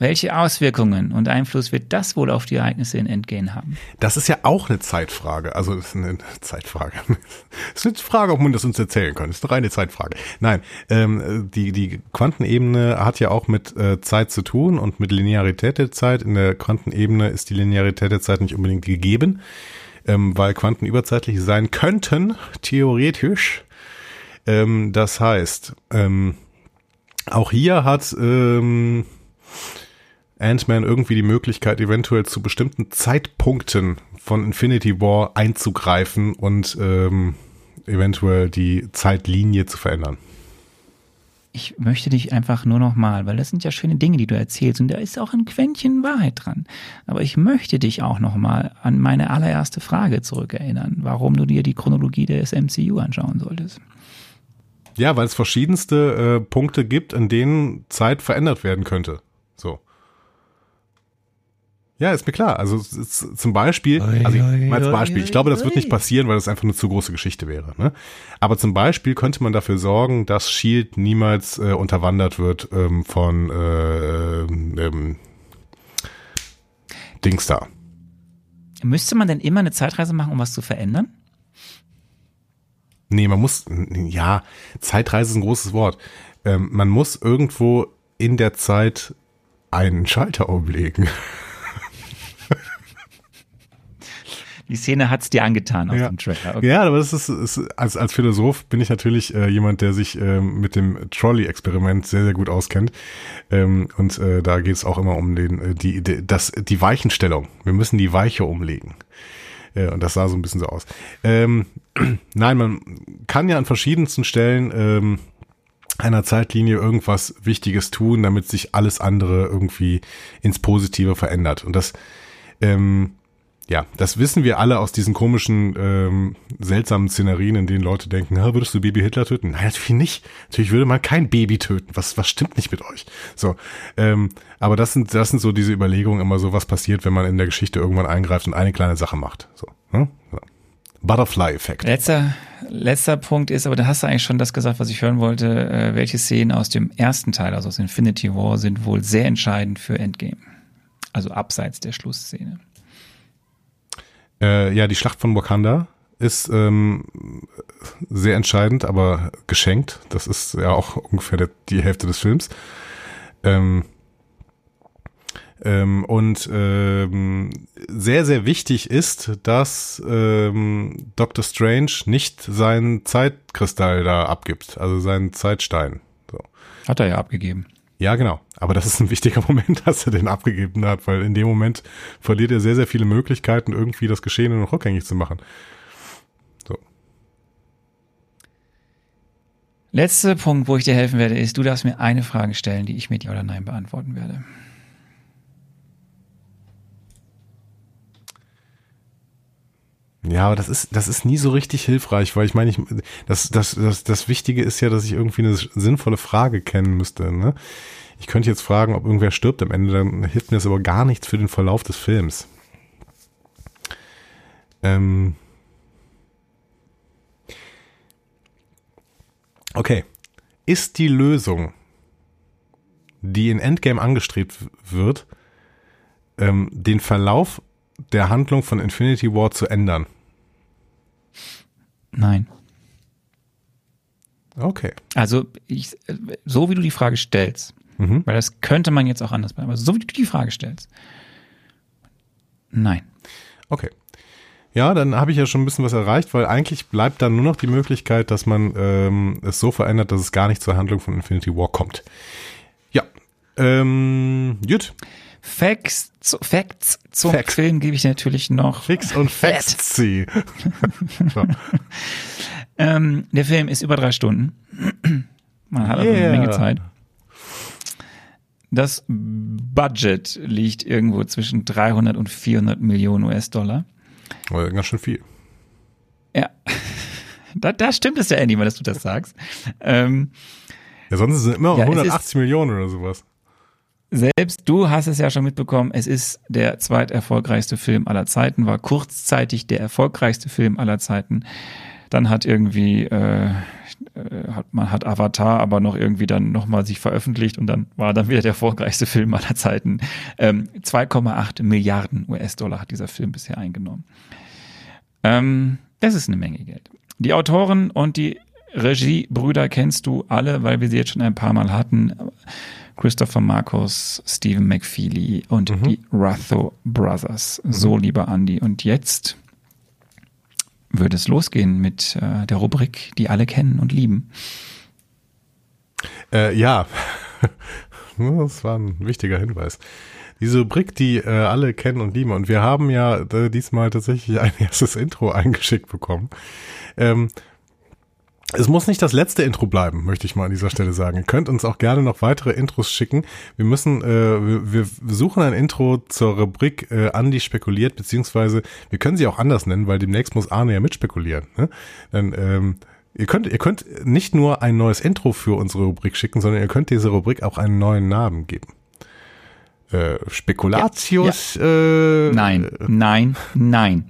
Welche Auswirkungen und Einfluss wird das wohl auf die Ereignisse in Endgame haben?
Das ist ja auch eine Zeitfrage. Also das ist eine Zeitfrage. Das ist eine Frage, ob man das uns erzählen kann. Das ist eine reine Zeitfrage. Nein, ähm, die, die Quantenebene hat ja auch mit äh, Zeit zu tun und mit Linearität der Zeit. In der Quantenebene ist die Linearität der Zeit nicht unbedingt gegeben, ähm, weil Quanten überzeitlich sein könnten, theoretisch. Ähm, das heißt, ähm, auch hier hat ähm, Ant-Man irgendwie die Möglichkeit, eventuell zu bestimmten Zeitpunkten von Infinity War einzugreifen und ähm, eventuell die Zeitlinie zu verändern.
Ich möchte dich einfach nur noch mal, weil das sind ja schöne Dinge, die du erzählst und da ist auch ein Quäntchen Wahrheit dran. Aber ich möchte dich auch noch mal an meine allererste Frage zurückerinnern, warum du dir die Chronologie des MCU anschauen solltest.
Ja, weil es verschiedenste äh, Punkte gibt, in denen Zeit verändert werden könnte. So. Ja, ist mir klar. Also zum Beispiel, also ich, mal als Beispiel, ich glaube, das wird nicht passieren, weil das einfach eine zu große Geschichte wäre. Ne? Aber zum Beispiel könnte man dafür sorgen, dass Shield niemals äh, unterwandert wird ähm, von äh, ähm, Dings da.
Müsste man denn immer eine Zeitreise machen, um was zu verändern?
Nee, man muss, ja, Zeitreise ist ein großes Wort. Ähm, man muss irgendwo in der Zeit einen Schalter umlegen.
Die Szene hat's dir angetan auf
Ja.
dem Trailer. Okay.
Ja, aber das ist, ist als, als Philosoph bin ich natürlich äh, jemand, der sich ähm, mit dem Trolley-Experiment sehr, sehr gut auskennt. Ähm, und äh, da geht es auch immer um den, äh, die, die, das, die Weichenstellung. Wir müssen die Weiche umlegen. Äh, und das sah so ein bisschen so aus. Ähm, nein, man kann ja an verschiedensten Stellen ähm, einer Zeitlinie irgendwas Wichtiges tun, damit sich alles andere irgendwie ins Positive verändert. Und das, ähm, ja, das wissen wir alle aus diesen komischen, ähm, seltsamen Szenarien, in denen Leute denken, ha, würdest du Baby Hitler töten? Nein, natürlich nicht. Natürlich würde man kein Baby töten. Was, was stimmt nicht mit euch? So, ähm, aber das sind, das sind so diese Überlegungen immer so, was passiert, wenn man in der Geschichte irgendwann eingreift und eine kleine Sache macht. So, ne? so. Butterfly-Effekt.
Letzter, letzter Punkt ist, aber da hast du eigentlich schon das gesagt, was ich hören wollte. Äh, welche Szenen aus dem ersten Teil, also aus Infinity War, sind wohl sehr entscheidend für Endgame? Also abseits der Schlussszene.
Äh, ja, die Schlacht von Wakanda ist ähm, sehr entscheidend, aber geschenkt. Das ist ja auch ungefähr der, die Hälfte des Films. Ähm, ähm, und ähm, sehr, sehr wichtig ist, dass ähm, Dr. Strange nicht seinen Zeitkristall da abgibt, also seinen Zeitstein. So.
Hat er ja abgegeben.
Ja, genau. Aber das ist ein wichtiger Moment, dass er den abgegeben hat, weil in dem Moment verliert er sehr, sehr viele Möglichkeiten, irgendwie das Geschehene noch rückgängig zu machen. So.
Letzter Punkt, wo ich dir helfen werde, ist, du darfst mir eine Frage stellen, die ich mit Ja oder Nein beantworten werde.
Ja, aber das ist, das ist nie so richtig hilfreich, weil ich meine, ich, das, das, das, das Wichtige ist ja, dass ich irgendwie eine sinnvolle Frage kennen müsste. Ne? Ich könnte jetzt fragen, ob irgendwer stirbt am Ende, dann hilft mir das aber gar nichts für den Verlauf des Films. Ähm okay. Ist die Lösung, die in Endgame angestrebt wird, ähm, den Verlauf der Handlung von Infinity War zu ändern?
Nein.
Okay.
Also, ich, so wie du die Frage stellst,
Mhm.
weil das könnte man jetzt auch anders machen, aber so wie du die Frage stellst. Nein.
Okay. Ja, dann habe ich ja schon ein bisschen was erreicht, weil eigentlich bleibt dann nur noch die Möglichkeit, dass man ähm, es so verändert, dass es gar nicht zur Handlung von Infinity War kommt. Ja. Ähm, gut.
Facts, zu, Facts zum
Facts.
Film gebe ich natürlich noch.
Fix und Fancy. so.
Ähm, der Film ist über drei Stunden. Man hat also
Yeah.
eine Menge Zeit. Das Budget liegt irgendwo zwischen 300 und 400 Millionen US-Dollar.
Aber Ganz schön viel.
Ja, da, da stimmt es ja endlich mal, dass du das sagst. Ähm,
Ja, sonst sind es immer
Ja, es
180 Millionen oder sowas.
Selbst du hast es ja schon mitbekommen, es ist der zweiterfolgreichste Film aller Zeiten, war kurzzeitig der erfolgreichste Film aller Zeiten. Dann hat irgendwie, äh, hat, man hat Avatar aber noch irgendwie dann nochmal sich veröffentlicht und dann war dann wieder der erfolgreichste Film aller Zeiten. Ähm, 2,8 Milliarden US-Dollar hat dieser Film bisher eingenommen. Ähm, das ist eine Menge Geld. Die Autoren und die Regiebrüder kennst du alle, weil wir sie jetzt schon ein paar Mal hatten. Christopher Marcos, Stephen McFeely und die Ratho Brothers. So, lieber Andy. Und jetzt würde es losgehen mit äh, der Rubrik, die alle kennen und lieben.
Äh, ja, das war ein wichtiger Hinweis. Diese Rubrik, die äh, alle kennen und lieben. Und wir haben ja äh, diesmal tatsächlich ein erstes Intro eingeschickt bekommen. Ähm, es muss nicht das letzte Intro bleiben, möchte ich mal an dieser Stelle sagen. Ihr könnt uns auch gerne noch weitere Intros schicken. Wir müssen, äh, wir, wir suchen ein Intro zur Rubrik äh, Andi spekuliert, beziehungsweise wir können sie auch anders nennen, weil demnächst muss Arne ja mitspekulieren. Ne? Dann, ähm, ihr könnt, ihr könnt nicht nur ein neues Intro für unsere Rubrik schicken, sondern ihr könnt dieser Rubrik auch einen neuen Namen geben. Äh, Spekulatius, Äh,
Nein, nein, nein.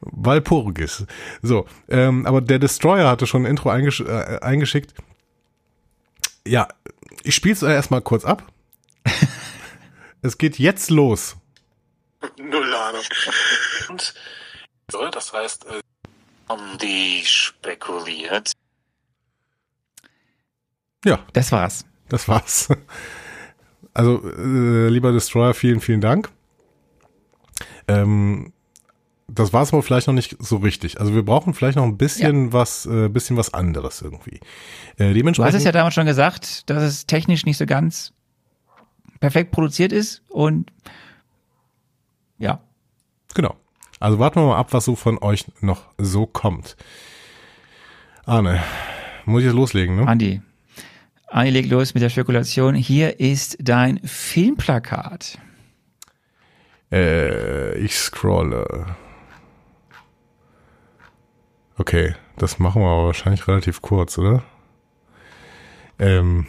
Walpurgis. So, ähm, aber der Destroyer hatte schon ein Intro eingesch äh, eingeschickt. Ja, ich spiel's erstmal kurz ab. es geht jetzt los.
Null Ahnung. Und so, das heißt, äh, um die spekuliert.
Ja,
Das war's.
das war's. Also, äh, lieber Destroyer, vielen, vielen Dank. Ähm, das war's aber vielleicht noch nicht so richtig. Also wir brauchen vielleicht noch ein bisschen was, äh, bisschen was anderes irgendwie. Äh,
Du
dementsprechend.
hast es ja damals schon gesagt, dass es technisch nicht so ganz perfekt produziert ist und ja,
Genau. Also warten wir mal ab, was so von euch noch so kommt. Arne, muss ich jetzt loslegen, ne?
Andi. Andi, leg los mit der Spekulation. Hier ist dein Filmplakat.
Äh, ich scrolle. Okay, das machen wir aber wahrscheinlich relativ kurz, oder? Ähm,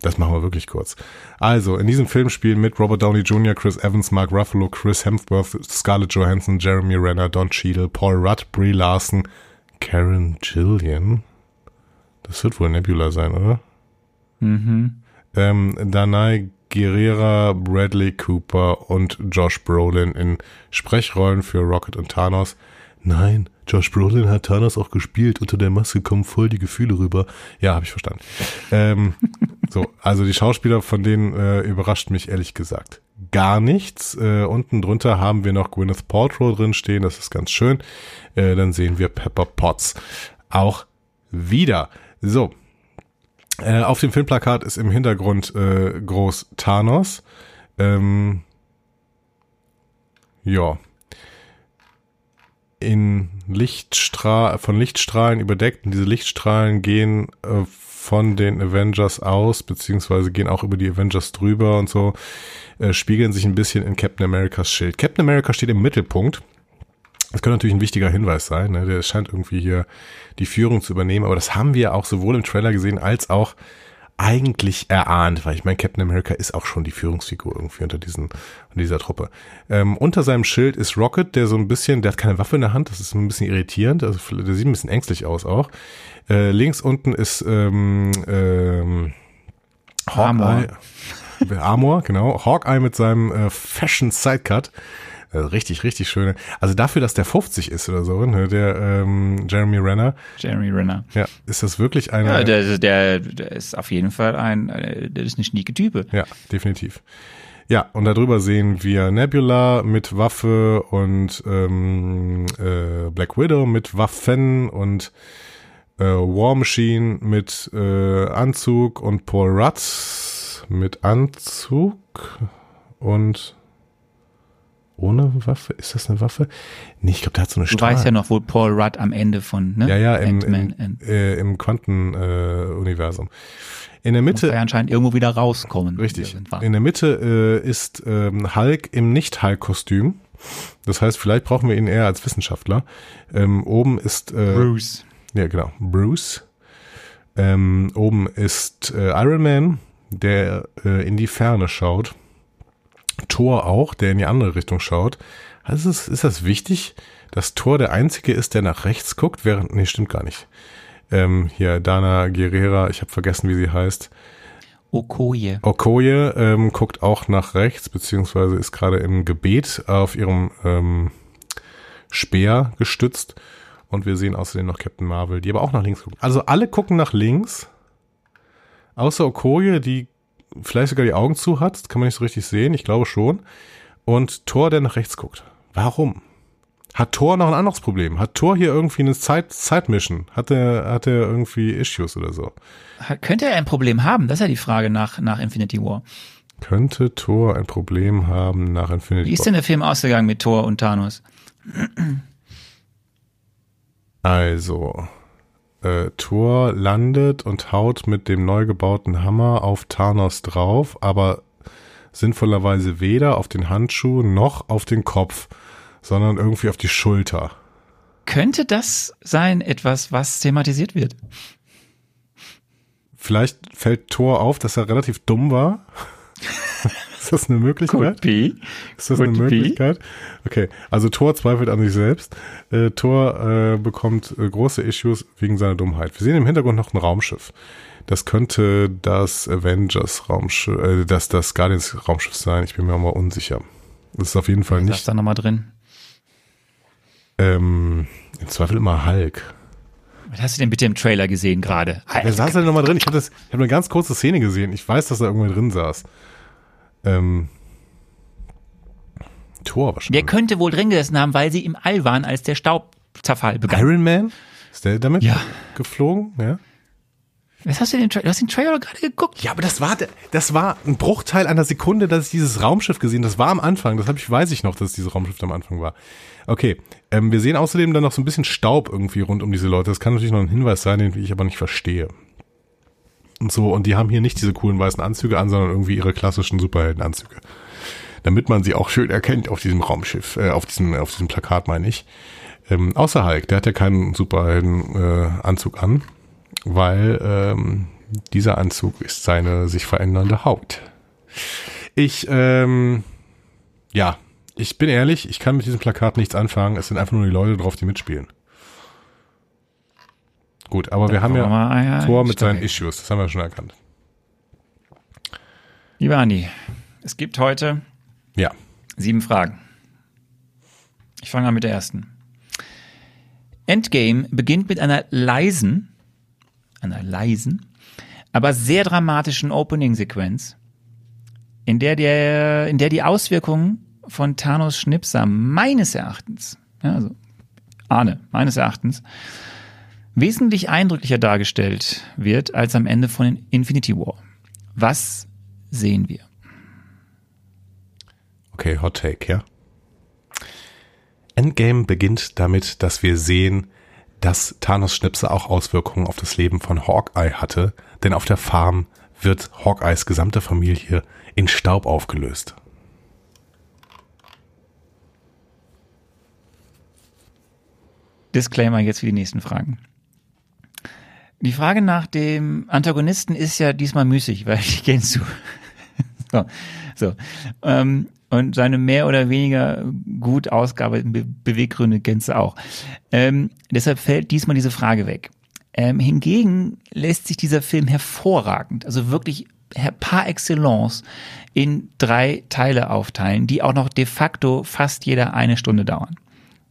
das machen wir wirklich kurz. Also, in diesem Film spielen mit Robert Downey Jr., Chris Evans, Mark Ruffalo, Chris Hemsworth, Scarlett Johansson, Jeremy Renner, Don Cheadle, Paul Rudd, Brie Larson, Karen Gillian. Das wird wohl Nebula sein, oder?
Mhm.
ähm, Danai Guerrera, Bradley Cooper und Josh Brolin in Sprechrollen für Rocket und Thanos. Nein, Josh Brolin hat Thanos auch gespielt. Unter der Maske kommen voll die Gefühle rüber. Ja, habe ich verstanden. ähm, so, also die Schauspieler, von denen äh, überrascht mich ehrlich gesagt gar nichts. Äh, unten drunter haben wir noch Gwyneth Paltrow drin stehen. Das ist ganz schön. Äh, dann sehen wir Pepper Potts auch wieder. So, äh, auf dem Filmplakat ist im Hintergrund äh, groß Thanos. Ähm, ja. In Lichtstrahl, von Lichtstrahlen überdeckt und diese Lichtstrahlen gehen äh, von den Avengers aus, beziehungsweise gehen auch über die Avengers drüber und so, äh, spiegeln sich ein bisschen in Captain Americas Schild. Captain America steht im Mittelpunkt. Das könnte natürlich ein wichtiger Hinweis sein. Ne? Der scheint irgendwie hier die Führung zu übernehmen, aber das haben wir auch sowohl im Trailer gesehen als auch eigentlich erahnt, weil ich meine, Captain America ist auch schon die Führungsfigur irgendwie unter diesen, unter dieser Truppe. Ähm, unter seinem Schild ist Rocket, der so ein bisschen, der hat keine Waffe in der Hand, das ist ein bisschen irritierend, also der sieht ein bisschen ängstlich aus auch. Äh, links unten ist ähm, ähm,
Armor.
Hawkeye. Armor, genau. Hawkeye mit seinem äh, Fashion Sidecut. Äh, richtig, richtig schöne. Also dafür, dass der 50 ist oder so, ne, der ähm, Jeremy Renner,
Jeremy Renner.
ja, ist das wirklich eine.
Ja, der, der, der ist auf jeden Fall ein, äh, der ist eine schnieke Type.
Ja, definitiv. Ja, und darüber sehen wir Nebula mit Waffe und ähm, äh, Black Widow mit Waffen und äh, War Machine mit äh, Anzug und Paul Rudd mit Anzug und ohne Waffe. Ist das eine Waffe? Nee, ich glaube, der hat so eine
Du
Strahl.
weißt ja noch, wo Paul Rudd am Ende von ne?
ja, ja, im, im, äh, im Quantenuniversum. Äh. In der
muss
Mitte
er ja anscheinend irgendwo wieder rauskommen.
Richtig. In der Mitte äh, ist ähm, Hulk im Nicht-Hulk-Kostüm. Das heißt, vielleicht brauchen wir ihn eher als Wissenschaftler. Ähm, oben ist äh,
Bruce.
ja genau Bruce. Ähm, oben ist äh, Iron Man, der äh, in die Ferne schaut. Thor auch, der in die andere Richtung schaut. Also ist, ist das wichtig, dass Thor der einzige ist, der nach rechts guckt, während nee stimmt gar nicht. Ähm, hier Dana Guerrera, ich habe vergessen, wie sie heißt.
Okoye.
Okoye ähm, guckt auch nach rechts, beziehungsweise ist gerade im Gebet auf ihrem ähm, Speer gestützt. Und wir sehen außerdem noch Captain Marvel, die aber auch nach links gucken. Also alle gucken nach links, außer Okoye, die vielleicht sogar die Augen zu hat. Kann man nicht so richtig sehen, ich glaube schon. Und Thor, der nach rechts guckt. Warum? Hat Thor noch ein anderes Problem? Hat Thor hier irgendwie eine Zeit, Zeitmission? Hat er, hat er irgendwie Issues oder so?
Hat- Könnte er ein Problem haben? Das ist ja die Frage nach, nach Infinity War.
Könnte Thor ein Problem haben nach Infinity
Wie ist
War?
denn der Film ausgegangen mit Thor und Thanos?
Also, äh, Thor landet und haut mit dem neu gebauten Hammer auf Thanos drauf, aber sinnvollerweise weder auf den Handschuh noch auf den Kopf, sondern irgendwie auf die Schulter.
Könnte das sein, etwas, was thematisiert wird?
Vielleicht fällt Thor auf, dass er relativ dumm war. Ist das eine Möglichkeit?
be.
Ist das eine
Could be.
Möglichkeit? Okay, also Thor zweifelt an sich selbst. Äh, Thor äh, bekommt äh, große Issues wegen seiner Dummheit. Wir sehen im Hintergrund noch ein Raumschiff. Das könnte das Avengers Raumschiff, äh, das das Guardians Raumschiff sein. Ich bin mir auch mal unsicher. Das ist auf jeden Fall
Was ist
nicht.
da nochmal drin?
Ähm, Im Zweifel immer Hulk.
Was hast du denn bitte im Trailer gesehen gerade?
Wer saß denn nochmal drin? Ich habe habe eine ganz kurze Szene gesehen. Ich weiß, dass da irgendwer drin saß. Ähm,
Wer
wahrscheinlich.
könnte wohl drin gesessen haben, weil sie im All waren, als der Staubzerfall begann?
Iron Man? Ist der damit
Ja.
geflogen? Ja.
Was hast du denn? Du hast den Trailer gerade geguckt.
Ja, aber das war, das war ein Bruchteil einer Sekunde, dass ich dieses Raumschiff gesehen. Das war am Anfang. Das habe ich, weiß ich noch, dass dieses Raumschiff am Anfang war. Okay, ähm, wir sehen außerdem dann noch so ein bisschen Staub irgendwie rund um diese Leute. Das kann natürlich noch ein Hinweis sein, den ich aber nicht verstehe. Und so, und die haben hier nicht diese coolen weißen Anzüge an, sondern irgendwie ihre klassischen Superheldenanzüge. Damit man sie auch schön erkennt auf diesem Raumschiff, äh, auf diesem, auf diesem Plakat meine ich. Ähm, außer Hulk, der hat ja keinen Superheldenanzug äh, an, weil ähm, dieser Anzug ist seine sich verändernde Haut. Ich, ähm, ja, ich bin ehrlich, ich kann mit diesem Plakat nichts anfangen. Es sind einfach nur die Leute drauf, die mitspielen. Gut, aber wir haben
wir
ja
mal, ja,
Tor mit seinen Issues, das haben wir schon erkannt.
Lieber Andi, es gibt heute
Ja,
sieben Fragen. Ich fange an mit der ersten. Endgame beginnt mit einer leisen, einer leisen, aber sehr dramatischen Opening-Sequenz, in der, der, in der die Auswirkungen von Thanos Schnipser meines Erachtens, ja, also Arne, meines Erachtens, wesentlich eindrücklicher dargestellt wird als am Ende von Infinity War. Was sehen wir?
okay, Hot Take, ja. Endgame beginnt damit, dass wir sehen, dass Thanos Schnipse auch Auswirkungen auf das Leben von Hawkeye hatte, denn auf der Farm wird Hawkeyes gesamte Familie in Staub aufgelöst.
Disclaimer jetzt für die nächsten Fragen. Die Frage nach dem Antagonisten ist ja diesmal müßig, weil die kennst du. so, so. Ähm, und seine mehr oder weniger gut ausgearbeiteten Be Beweggründe kennst du auch. Ähm, deshalb fällt diesmal diese Frage weg. Ähm, hingegen lässt sich dieser Film hervorragend, also wirklich par excellence, in drei Teile aufteilen, die auch noch de facto fast jeder eine Stunde dauern.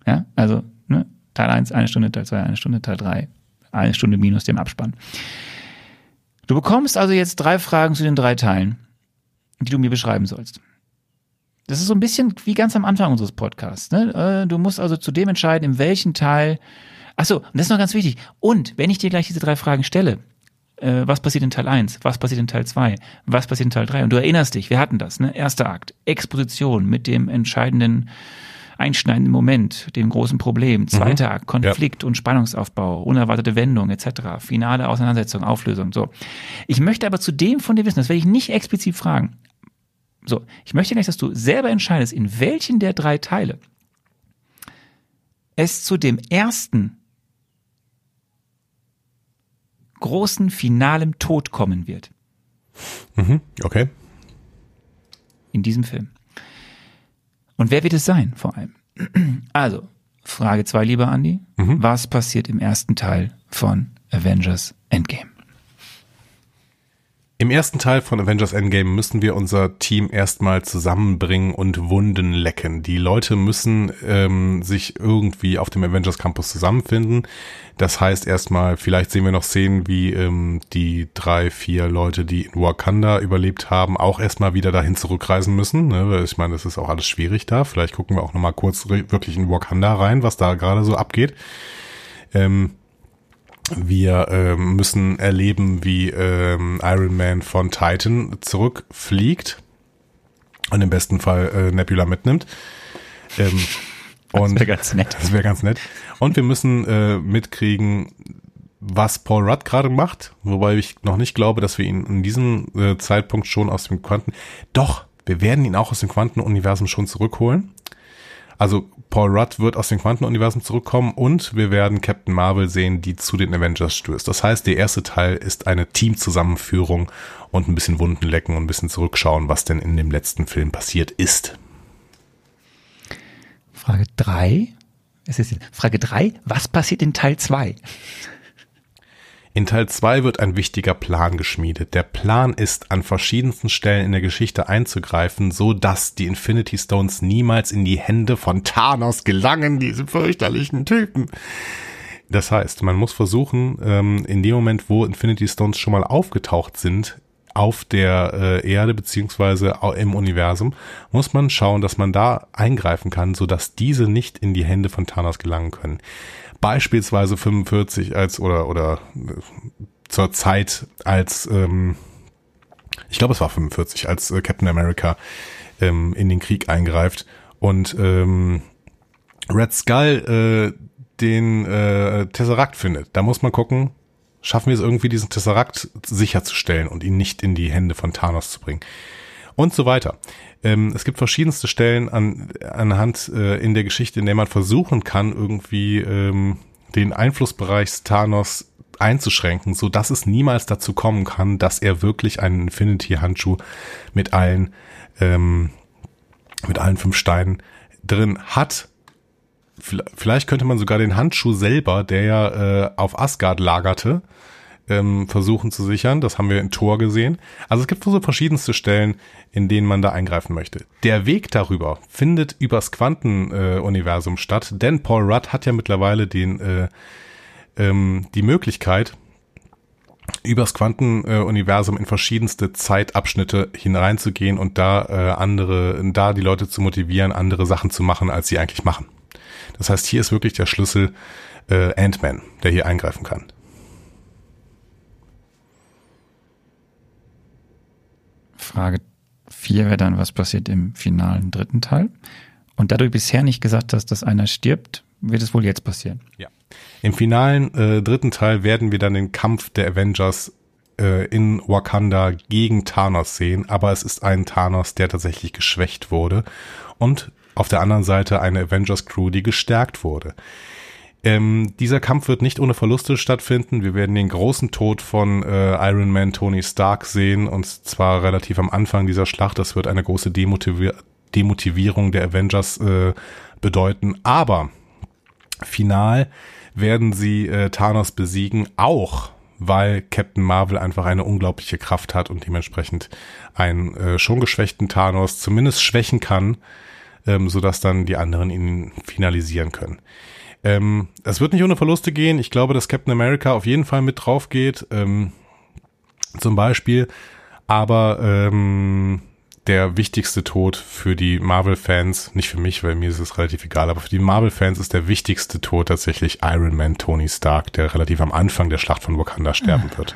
Ja, also ne, Teil 1 eine Stunde, Teil 2 eine Stunde, Teil 3 eine Stunde minus dem Abspann. Du bekommst also jetzt drei Fragen zu den drei Teilen, die du mir beschreiben sollst. Das ist so ein bisschen wie ganz am Anfang unseres Podcasts. Ne? Äh, Du musst also zu dem entscheiden, in welchen Teil. Achso, und das ist noch ganz wichtig. Und wenn ich dir gleich diese drei Fragen stelle, äh, was passiert in Teil 1, was passiert in Teil 2, was passiert in Teil 3. Und du erinnerst dich, wir hatten das, ne? Erster Akt, Exposition mit dem entscheidenden einschneidenden Moment, dem großen Problem. Zweiter Akt, Konflikt und Spannungsaufbau, unerwartete Wendung etc. Finale Auseinandersetzung, Auflösung. So. Ich möchte aber zu dem von dir wissen, das werde ich nicht explizit fragen. So, ich möchte gleich, dass du selber entscheidest, in welchen der drei Teile es zu dem ersten großen finalem Tod kommen wird.
Mhm, okay.
In diesem Film. Und wer wird es sein, vor allem? Also, Frage 2, lieber Andi.
Mhm.
Was passiert im ersten Teil von Avengers Endgame?
Im ersten Teil von Avengers Endgame müssen wir unser Team erstmal zusammenbringen und Wunden lecken. Die Leute müssen ähm, sich irgendwie auf dem Avengers Campus zusammenfinden. Das heißt erstmal, vielleicht sehen wir noch Szenen, wie ähm, die drei, vier Leute, die in Wakanda überlebt haben, auch erstmal wieder dahin zurückreisen müssen. Ne? Ich meine, das ist auch alles schwierig da. Vielleicht gucken wir auch nochmal kurz wirklich in Wakanda rein, was da gerade so abgeht. Ähm, wir ähm, müssen erleben, wie ähm, Iron Man von Titan zurückfliegt und im besten Fall äh, Nebula mitnimmt. Ähm, und
wäre ganz nett.
Das wäre ganz nett. Und wir müssen äh, mitkriegen, was Paul Rudd gerade macht, wobei ich noch nicht glaube, dass wir ihn in diesem äh, Zeitpunkt schon aus dem Quanten. Doch, wir werden ihn auch aus dem Quantenuniversum schon zurückholen. Also Paul Rudd wird aus dem Quantenuniversum zurückkommen und wir werden Captain Marvel sehen, die zu den Avengers stößt. Das heißt, der erste Teil ist eine Teamzusammenführung und ein bisschen Wunden lecken und ein bisschen zurückschauen, was denn in dem letzten Film passiert ist.
Frage 3. Es ist Frage 3. Was passiert in Teil 2?
In Teil 2 wird ein wichtiger Plan geschmiedet. Der Plan ist, an verschiedensten Stellen in der Geschichte einzugreifen, so dass die Infinity Stones niemals in die Hände von Thanos gelangen, diese fürchterlichen Typen. Das heißt, man muss versuchen, ähm, in dem Moment, wo Infinity Stones schon mal aufgetaucht sind, auf der äh, Erde beziehungsweise im Universum, muss man schauen, dass man da eingreifen kann, so dass diese nicht in die Hände von Thanos gelangen können beispielsweise 45 als oder oder äh, zur Zeit als ähm, ich glaube es war 45 als äh, Captain America ähm, in den Krieg eingreift und ähm, Red Skull äh, den äh, Tesseract findet. Da muss man gucken, schaffen wir es irgendwie diesen Tesseract sicherzustellen und ihn nicht in die Hände von Thanos zu bringen und so weiter. Ähm, es gibt verschiedenste Stellen an, anhand äh, in der Geschichte, in der man versuchen kann, irgendwie ähm, den Einflussbereich Thanos einzuschränken, so dass es niemals dazu kommen kann, dass er wirklich einen Infinity-Handschuh mit allen, ähm, mit allen fünf Steinen drin hat. Vielleicht könnte man sogar den Handschuh selber, der ja äh, auf Asgard lagerte, ähm, versuchen zu sichern. Das haben wir in Tor gesehen. Also es gibt so verschiedenste Stellen, in denen man da eingreifen möchte. Der Weg darüber findet übers Quantenuniversum äh, statt, denn Paul Rudd hat ja mittlerweile den, äh, ähm, die Möglichkeit, übers Quantenuniversum in verschiedenste Zeitabschnitte hineinzugehen und da äh, andere, da die Leute zu motivieren, andere Sachen zu machen, als sie eigentlich machen. Das heißt, hier ist wirklich der Schlüssel äh, Ant-Man, der hier eingreifen kann.
Frage 4 wäre dann, was passiert im finalen dritten Teil? Und da du bisher nicht gesagt hast, dass einer stirbt, wird es wohl jetzt passieren.
Ja. Im finalen äh, dritten Teil werden wir dann den Kampf der Avengers äh, in Wakanda gegen Thanos sehen, aber es ist ein Thanos, der tatsächlich geschwächt wurde und auf der anderen Seite eine Avengers Crew, die gestärkt wurde. Ähm, dieser Kampf wird nicht ohne Verluste stattfinden. Wir werden den großen Tod von äh, Iron Man Tony Stark sehen und zwar relativ am Anfang dieser Schlacht. Das wird eine große Demotivi Demotivierung der Avengers äh, bedeuten. Aber final werden sie äh, Thanos besiegen, auch weil Captain Marvel einfach eine unglaubliche Kraft hat und dementsprechend einen äh, schon geschwächten Thanos zumindest schwächen kann, ähm, sodass dann die anderen ihn finalisieren können. Ähm, es wird nicht ohne Verluste gehen. Ich glaube, dass Captain America auf jeden Fall mit drauf geht. Ähm, zum Beispiel. Aber ähm, der wichtigste Tod für die Marvel-Fans, nicht für mich, weil mir ist es relativ egal, aber für die Marvel-Fans ist der wichtigste Tod tatsächlich Iron Man Tony Stark, der relativ am Anfang der Schlacht von Wakanda sterben wird.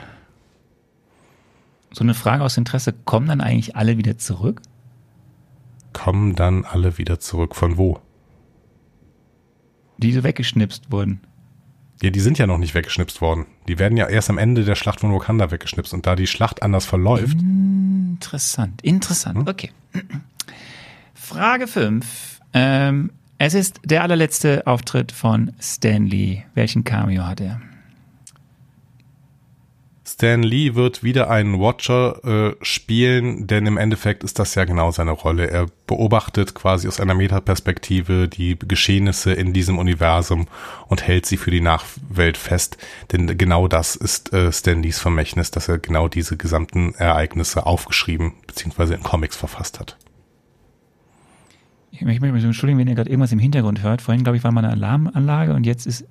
So eine Frage aus Interesse, kommen dann eigentlich alle wieder zurück?
Kommen dann alle wieder zurück von wo?
Die so weggeschnipst wurden.
Ja, die sind ja noch nicht weggeschnipst worden. Die werden ja erst am Ende der Schlacht von Wakanda weggeschnipst. Und da die Schlacht anders verläuft,
Interessant, interessant. Okay. Frage 5. Ähm, es ist der allerletzte Auftritt von Stanley. Welchen Cameo hat er?
Stan Lee wird wieder einen Watcher äh, spielen, denn im Endeffekt ist das ja genau seine Rolle. Er beobachtet quasi aus einer Metaperspektive die Geschehnisse in diesem Universum und hält sie für die Nachwelt fest. Denn genau das ist äh, Stan Lees Vermächtnis, dass er genau diese gesamten Ereignisse aufgeschrieben bzw. in Comics verfasst hat.
Ich möchte mich entschuldigen, wenn ihr gerade irgendwas im Hintergrund hört. Vorhin, glaube ich, war mal eine Alarmanlage und jetzt ist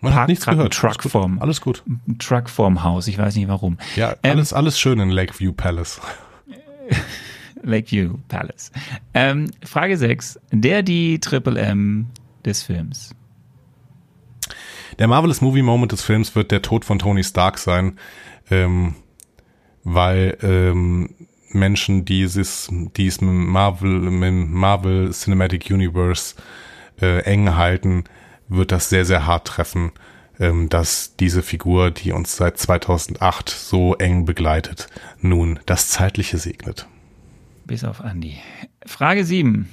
Man hat nichts gehört.
Truck vorm,
Alles gut.
Truck vorm Haus. Ich weiß nicht warum.
Ja,
Ähm,
alles, alles schön in Lakeview Palace.
Lakeview Palace. Ähm, Frage 6. Der die Triple M des Films.
Der Marvelous Movie Moment des Films wird der Tod von Tony Stark sein, ähm, weil ähm, Menschen dieses, die es mit Marvel, mit Marvel Cinematic Universe äh, eng halten, wird das sehr, sehr hart treffen, ähm, dass diese Figur, die uns seit 2008 so eng begleitet, nun das Zeitliche segnet.
Bis auf Andy. Frage 7.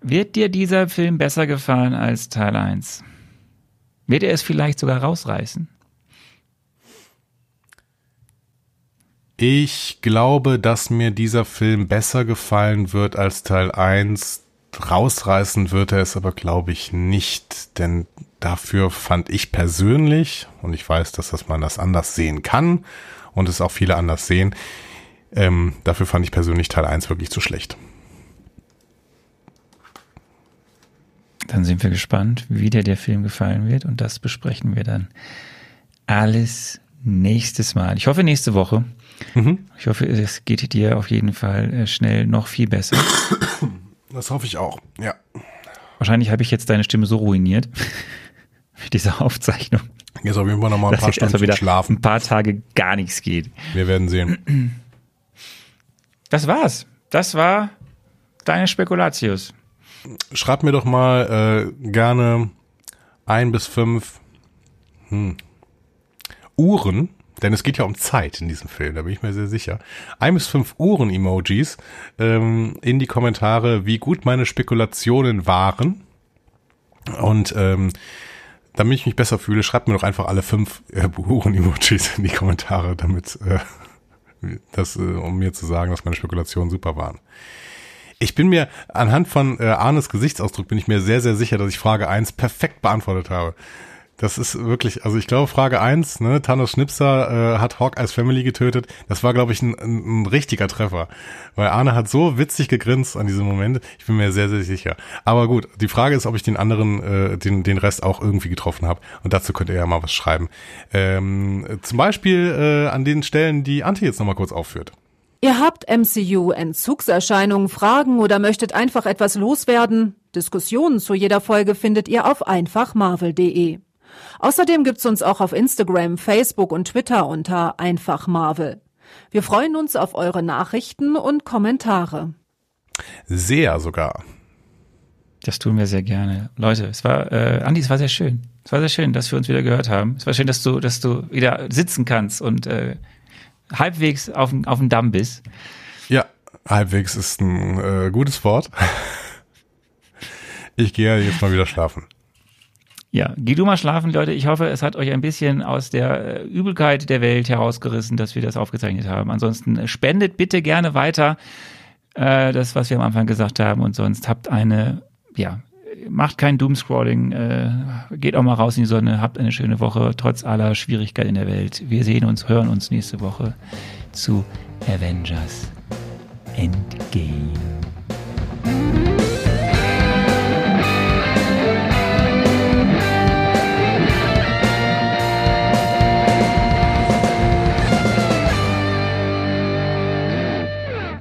Wird dir dieser Film besser gefallen als Teil 1? Wird er es vielleicht sogar rausreißen?
Ich glaube, dass mir dieser Film besser gefallen wird als Teil 1. Rausreißen wird er es aber, glaube ich, nicht, denn dafür fand ich persönlich, und ich weiß, dass das man das anders sehen kann und es auch viele anders sehen, ähm, dafür fand ich persönlich Teil 1 wirklich zu schlecht.
Dann sind wir gespannt, wie dir der Film gefallen wird und das besprechen wir dann alles nächstes Mal. Ich hoffe nächste Woche. Ich hoffe, es geht dir auf jeden Fall äh, schnell noch viel besser.
Das hoffe ich auch, ja.
Wahrscheinlich habe ich jetzt deine Stimme so ruiniert mit dieser Aufzeichnung,
Jetzt auf jeden Fall noch mal ein paar Stunden
wieder
schlafen.
ein paar Tage gar nichts geht.
Wir werden sehen.
Das war's. Das war deine Spekulatius.
Schreib mir doch mal äh, gerne ein bis fünf hm, Uhren, denn es geht ja um Zeit in diesem Film, da bin ich mir sehr sicher. Ein bis fünf Uhren-Emojis ähm, in die Kommentare, wie gut meine Spekulationen waren. Und ähm, damit ich mich besser fühle, schreibt mir doch einfach alle fünf äh, Uhren-Emojis in die Kommentare, damit äh, das, äh, um mir zu sagen, dass meine Spekulationen super waren. Ich bin mir anhand von äh, Arnes Gesichtsausdruck bin ich mir sehr, sehr sicher, dass ich Frage 1 perfekt beantwortet habe. Das ist wirklich, also ich glaube, Frage 1, ne, Thanos Schnipser äh, hat Hawkeyes Family getötet. Das war, glaube ich, ein, ein, ein richtiger Treffer. Weil Arne hat so witzig gegrinst an diesem Moment. Ich bin mir sehr, sehr sicher. Aber gut, die Frage ist, ob ich den anderen, äh, den, den Rest auch irgendwie getroffen habe. Und dazu könnt ihr ja mal was schreiben. Ähm, zum Beispiel äh, an den Stellen, die Antje jetzt nochmal kurz aufführt.
Ihr habt MCU-Entzugserscheinungen, Fragen oder möchtet einfach etwas loswerden? Diskussionen zu jeder Folge findet ihr auf einfachmarvel.de. Außerdem gibt's uns auch auf Instagram, Facebook und Twitter unter einfachmarvel. Wir freuen uns auf eure Nachrichten und Kommentare.
Sehr sogar.
Das tun wir sehr gerne. Leute, es war, äh, Andi, es war sehr schön. Es war sehr schön, dass wir uns wieder gehört haben. Es war schön, dass du, dass du wieder sitzen kannst und äh, halbwegs auf, dem- auf dem Damm bist.
Ja, halbwegs ist ein äh, gutes Wort. Ich gehe jetzt mal wieder schlafen.
Ja, geh du mal schlafen, Leute. Ich hoffe, es hat euch ein bisschen aus der äh, Übelkeit der Welt herausgerissen, dass wir das aufgezeichnet haben. Ansonsten äh, spendet bitte gerne weiter äh, das, was wir am Anfang gesagt haben. Und sonst habt eine, ja, macht kein Doomscrolling, äh, geht auch mal raus in die Sonne, habt eine schöne Woche, trotz aller Schwierigkeiten in der Welt. Wir sehen uns, hören uns nächste Woche zu Avengers Endgame.